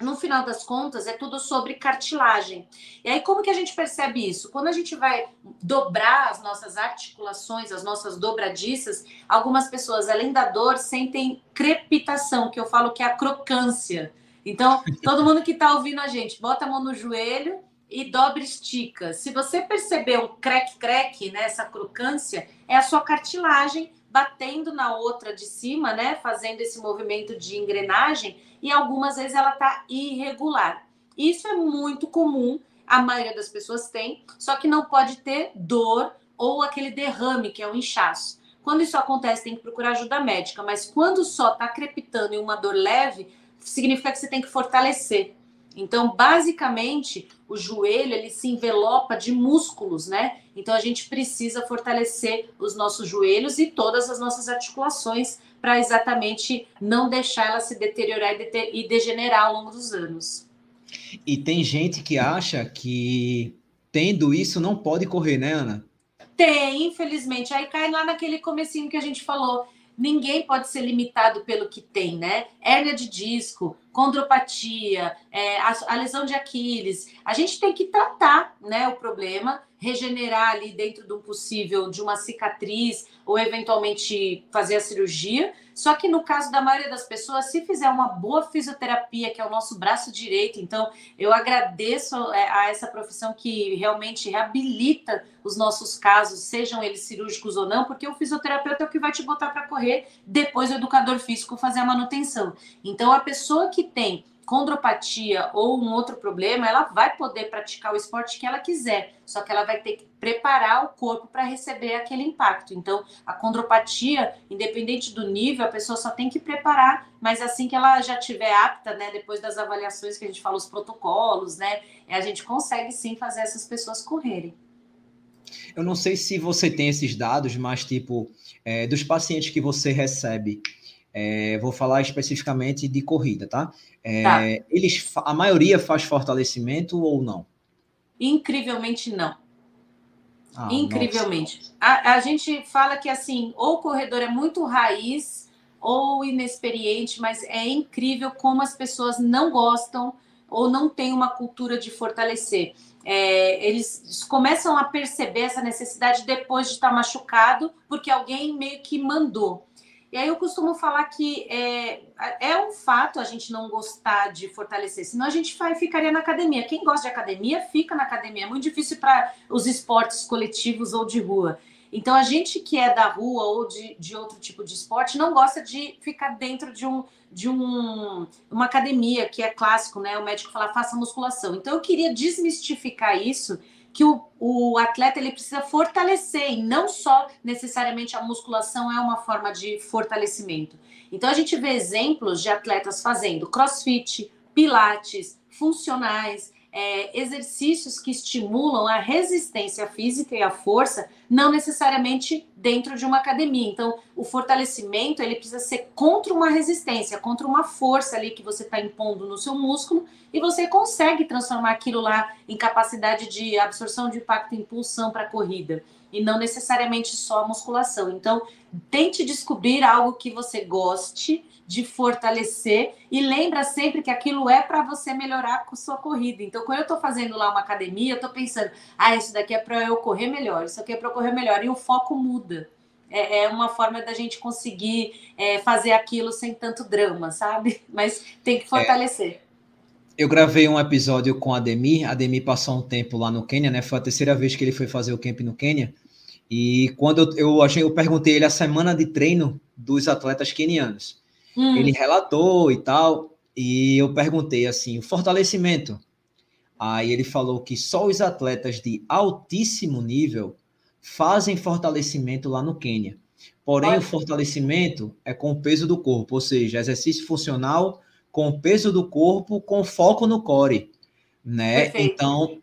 No final das contas, é tudo sobre cartilagem. E aí, como que a gente percebe isso? Quando a gente vai dobrar as nossas articulações, as nossas dobradiças, algumas pessoas, além da dor, sentem crepitação, que eu falo que é a crocância. Então, (laughs) todo mundo que está ouvindo a gente, bota a mão no joelho e dobra estica. Se você perceber um crack-crack, né, essa crocância, é a sua cartilagem batendo na outra de cima, né, fazendo esse movimento de engrenagem, e algumas vezes ela tá irregular. Isso é muito comum, a maioria das pessoas tem, só que não pode ter dor ou aquele derrame, que é o inchaço. Quando isso acontece, tem que procurar ajuda médica, mas quando só tá crepitando e uma dor leve, significa que você tem que fortalecer Então, basicamente, o joelho ele se envelopa de músculos, né? Então a gente precisa fortalecer os nossos joelhos e todas as nossas articulações para exatamente não deixar ela se deteriorar e degenerar ao longo dos anos. E tem gente que acha que tendo isso não pode correr, né, Ana? Tem, infelizmente. Aí cai lá naquele comecinho que a gente falou. Ninguém pode ser limitado pelo que tem, né? Hérnia de disco, condropatia, é, a, a, lesão de Aquiles. A gente tem que tratar né, o problema, regenerar ali dentro do possível de uma cicatriz ou eventualmente fazer a cirurgia. Só que no caso da maioria das pessoas, se fizer uma boa fisioterapia, que é o nosso braço direito, então eu agradeço é, a essa profissão que realmente reabilita os nossos casos, sejam eles cirúrgicos ou não, porque o fisioterapeuta é o que vai te botar para correr, depois o educador físico fazer a manutenção. Então a pessoa que tem condropatia ou um outro problema, ela vai poder praticar o esporte que ela quiser, só que ela vai ter que preparar o corpo para receber aquele impacto. Então, a condropatia, independente do nível, a pessoa só tem que preparar, mas assim que ela já tiver apta, né, depois das avaliações que a gente fala, os protocolos, né, a gente consegue sim fazer essas pessoas correrem. Eu não sei se você tem esses dados, mas tipo, é, dos pacientes que você recebe, é, vou falar especificamente de corrida, tá? É, tá? Eles, a maioria faz fortalecimento ou não? Incrivelmente não. Ah, Incrivelmente. A, a, gente fala que assim, ou o corredor é muito raiz ou inexperiente, mas é incrível como as pessoas não gostam ou não têm uma cultura de fortalecer. É, eles começam a perceber essa necessidade depois de estar machucado, porque alguém meio que mandou. E aí eu costumo falar que é, é um fato a gente não gostar de fortalecer, senão a gente ficaria na academia. Quem gosta de academia, fica na academia. É muito difícil para os esportes coletivos ou de rua. Então, a gente que é da rua ou de, de outro tipo de esporte não gosta de ficar dentro de, um, de um, uma academia, que é clássico, né? O médico fala, faça musculação. Então, eu queria desmistificar isso que o, o atleta ele precisa fortalecer e não só necessariamente a musculação é uma forma de fortalecimento. Então a gente vê exemplos de atletas fazendo crossfit, pilates, funcionais, é, exercícios que estimulam a resistência física e a força, não necessariamente dentro de uma academia. Então, o fortalecimento ele precisa ser contra uma resistência, contra uma força ali que você está impondo no seu músculo, e você consegue transformar aquilo lá em capacidade de absorção de impacto e impulsão para a corrida, e não necessariamente só a musculação. Então, tente descobrir algo que você goste de fortalecer e lembra sempre que aquilo é para você melhorar com sua corrida. Então, quando eu estou fazendo lá uma academia, eu estou pensando, ah, isso daqui é para eu correr melhor, isso aqui é para eu correr melhor, e o foco muda. É, é uma forma da gente conseguir é, fazer aquilo sem tanto drama, sabe? (laughs) Mas tem que fortalecer. É, eu gravei um episódio com a Ademir. A Ademir passou um tempo lá no Quênia, né? Foi a terceira vez que ele foi fazer o camp no Quênia. E quando eu, eu, eu perguntei ele a semana de treino dos atletas quenianos. Hum. Ele relatou e tal, e eu perguntei assim, o fortalecimento. Aí ele falou que só os atletas de altíssimo nível fazem fortalecimento lá no Quênia. Porém, Olha. o fortalecimento é com o peso do corpo, ou seja, exercício funcional com o peso do corpo com foco no core, né? Perfeito. Então,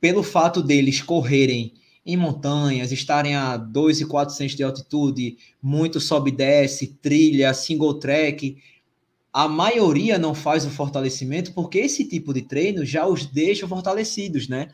pelo fato deles correrem em montanhas, estarem a 2,400 de altitude, muito sobe e desce, trilha, single track. A maioria não faz o fortalecimento porque esse tipo de treino já os deixa fortalecidos, né?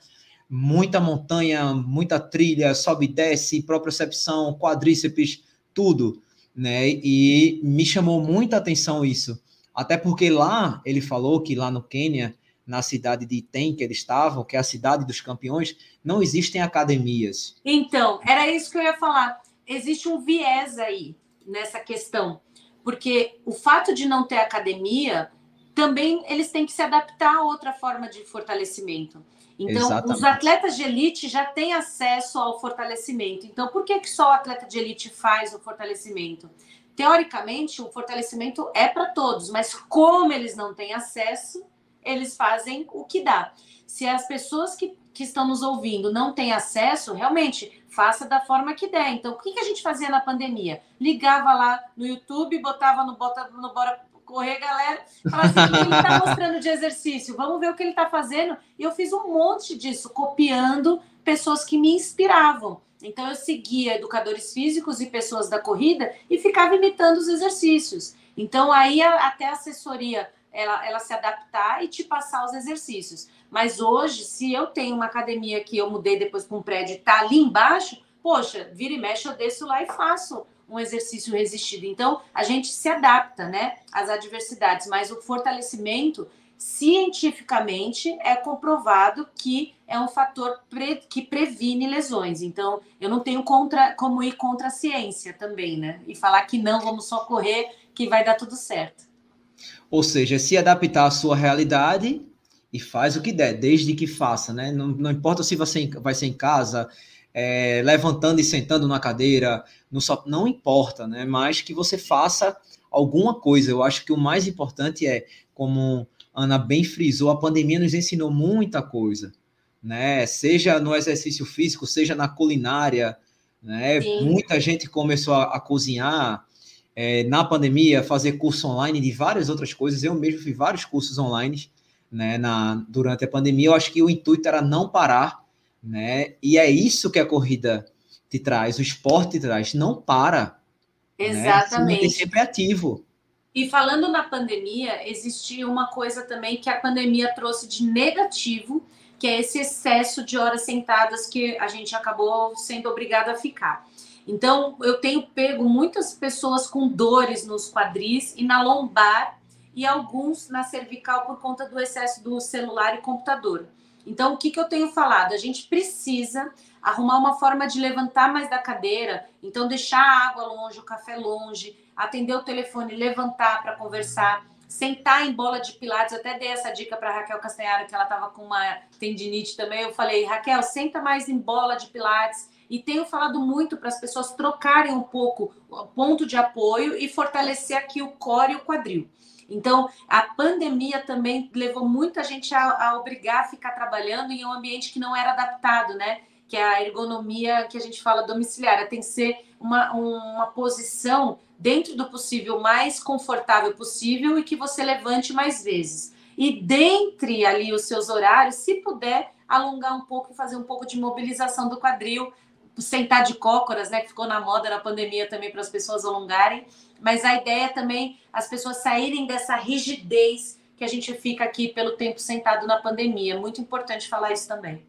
Muita montanha, muita trilha, sobe e desce, propriocepção, quadríceps, tudo, né? E me chamou muita atenção isso. Até porque lá, ele falou que lá no Quênia, na cidade de Item, que eles estavam, que é a cidade dos campeões, não existem academias. Então, era isso que eu ia falar. Existe um viés aí nessa questão, porque o fato de não ter academia, também eles têm que se adaptar a outra forma de fortalecimento. Então, Exatamente. os atletas de elite já têm acesso ao fortalecimento. Então, por que, que só o atleta de elite faz o fortalecimento? Teoricamente, o fortalecimento é para todos, mas como eles não têm acesso, eles fazem o que dá. Se as pessoas que, que estão nos ouvindo não têm acesso, realmente, faça da forma que der. Então, o que, que a gente fazia na pandemia? Ligava lá no YouTube, botava no, bota, no Bora correr, galera. Fala assim, ele está mostrando de exercício? Vamos ver o que ele está fazendo. E eu fiz um monte disso, copiando pessoas que me inspiravam. Então eu seguia educadores físicos e pessoas da corrida e ficava imitando os exercícios. Então aí até a assessoria ela, ela se adaptar e te passar os exercícios. Mas hoje, se eu tenho uma academia que eu mudei depois para um prédio e tá ali embaixo, poxa, vira e mexe, eu desço lá e faço um exercício resistido. Então, a gente se adapta, né, às adversidades, mas o fortalecimento cientificamente é comprovado que é um fator pre, que previne lesões. Então, eu não tenho contra, como ir contra a ciência também, né? E falar que não, vamos só correr, que vai dar tudo certo. Ou seja, se adaptar à sua realidade e faz o que der, desde que faça, né? Não, não importa se você vai ser em casa, é, levantando e sentando na cadeira, não, só, não importa, né? Mas que você faça alguma coisa. Eu acho que o mais importante é, como Ana bem frisou, a pandemia nos ensinou muita coisa, né? Seja no exercício físico, seja na culinária, né? Sim. Muita gente começou a, a cozinhar é, na pandemia, fazer curso online de várias outras coisas. Eu mesmo fiz vários cursos online, né? Na, durante a pandemia, eu acho que o intuito era não parar, né? E é isso que a corrida te traz, o esporte te traz, não para. Né? Exatamente. Né? sempre ativo. E falando na pandemia, existia uma coisa também que a pandemia trouxe de negativo, que é esse excesso de horas sentadas que a gente acabou sendo obrigado a ficar. Então, eu tenho pego muitas pessoas com dores nos quadris e na lombar e alguns na cervical por conta do excesso do celular e computador. Então, o que, que eu tenho falado? A gente precisa arrumar uma forma de levantar mais da cadeira, então deixar a água longe, o café longe, atender o telefone, levantar para conversar, sentar em bola de pilates. Eu até dei essa dica para Raquel Castanharo, que ela estava com uma tendinite também. Eu falei, Raquel, senta mais em bola de pilates. E tenho falado muito para as pessoas trocarem um pouco o ponto de apoio e fortalecer aqui o core e o quadril. Então, a pandemia também levou muita gente a, a obrigar a ficar trabalhando em um ambiente que não era adaptado, né? que é a ergonomia que a gente fala domiciliária, tem que ser uma, uma posição dentro do possível mais confortável possível e que você levante mais vezes. E dentre ali os seus horários, se puder alongar um pouco e fazer um pouco de mobilização do quadril, sentar de cócoras, né, que ficou na moda na pandemia também para as pessoas alongarem, mas a ideia é também as pessoas saírem dessa rigidez que a gente fica aqui pelo tempo sentado na pandemia. É muito importante falar isso também.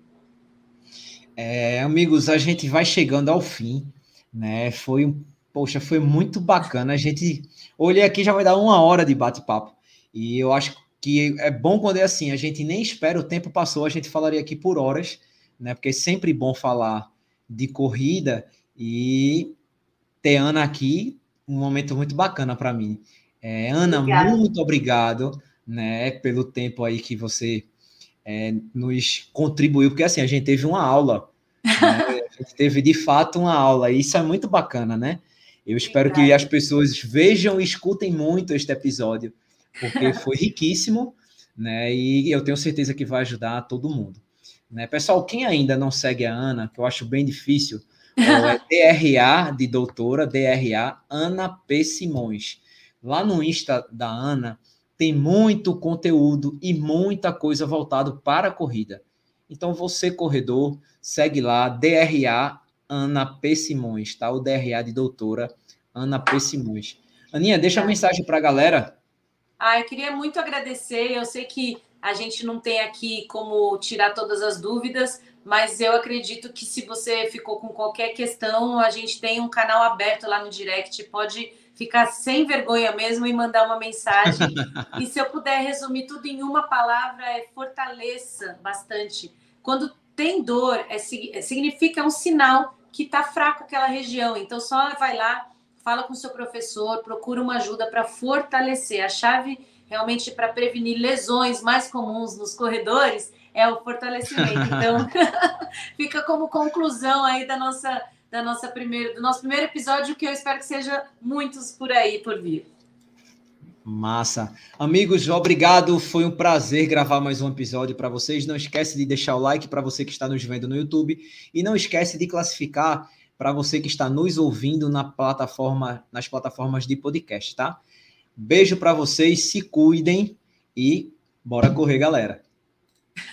É, amigos, a gente vai chegando ao fim, né? Foi, poxa, foi muito bacana. A gente, olhei aqui, já vai dar uma hora de bate-papo. E eu acho que é bom quando é assim, a gente nem espera, o tempo passou, a gente falaria aqui por horas, né? Porque é sempre bom falar de corrida e ter Ana aqui, um momento muito bacana para mim. É, Ana, Obrigada. muito obrigado, né, pelo tempo aí que você é, nos contribuiu, porque assim, a gente teve uma aula, né? (laughs) a gente teve de fato uma aula, e isso é muito bacana, né? Eu espero que as pessoas vejam e escutem muito este episódio, porque (laughs) foi riquíssimo, né? E eu tenho certeza que vai ajudar todo mundo. Né? Pessoal, quem ainda não segue a Ana, que eu acho bem difícil, é DRA de doutora, DRA Ana P. Simões. Lá no Insta da Ana, tem muito conteúdo e muita coisa voltado para a corrida. Então, você, corredor, segue lá, DRA Ana P. Simões, tá? O DRA de doutora Ana P. Simões. Aninha, deixa a mensagem para a galera. Ah, eu queria muito agradecer. Eu sei que a gente não tem aqui como tirar todas as dúvidas, mas eu acredito que se você ficou com qualquer questão, a gente tem um canal aberto lá no direct, pode ficar sem vergonha mesmo e mandar uma mensagem. (laughs) e se eu puder resumir tudo em uma palavra, é fortaleça bastante. Quando tem dor, é, é significa é um sinal que está fraco aquela região. Então, só vai lá, fala com o seu professor, procura uma ajuda para fortalecer. A chave realmente para prevenir lesões mais comuns nos corredores é o fortalecimento. (laughs) Então, (laughs) fica como conclusão aí da nossa da nossa primeira, do nosso primeiro episódio, que eu espero que seja muitos por aí por vir. Massa. Amigos, obrigado. Foi um prazer gravar mais um episódio para vocês. Não esquece de deixar o like para você que está nos vendo no YouTube e não esquece de classificar para você que está nos ouvindo na plataforma, nas plataformas de podcast, tá? Beijo para vocês, se cuidem e bora correr, galera.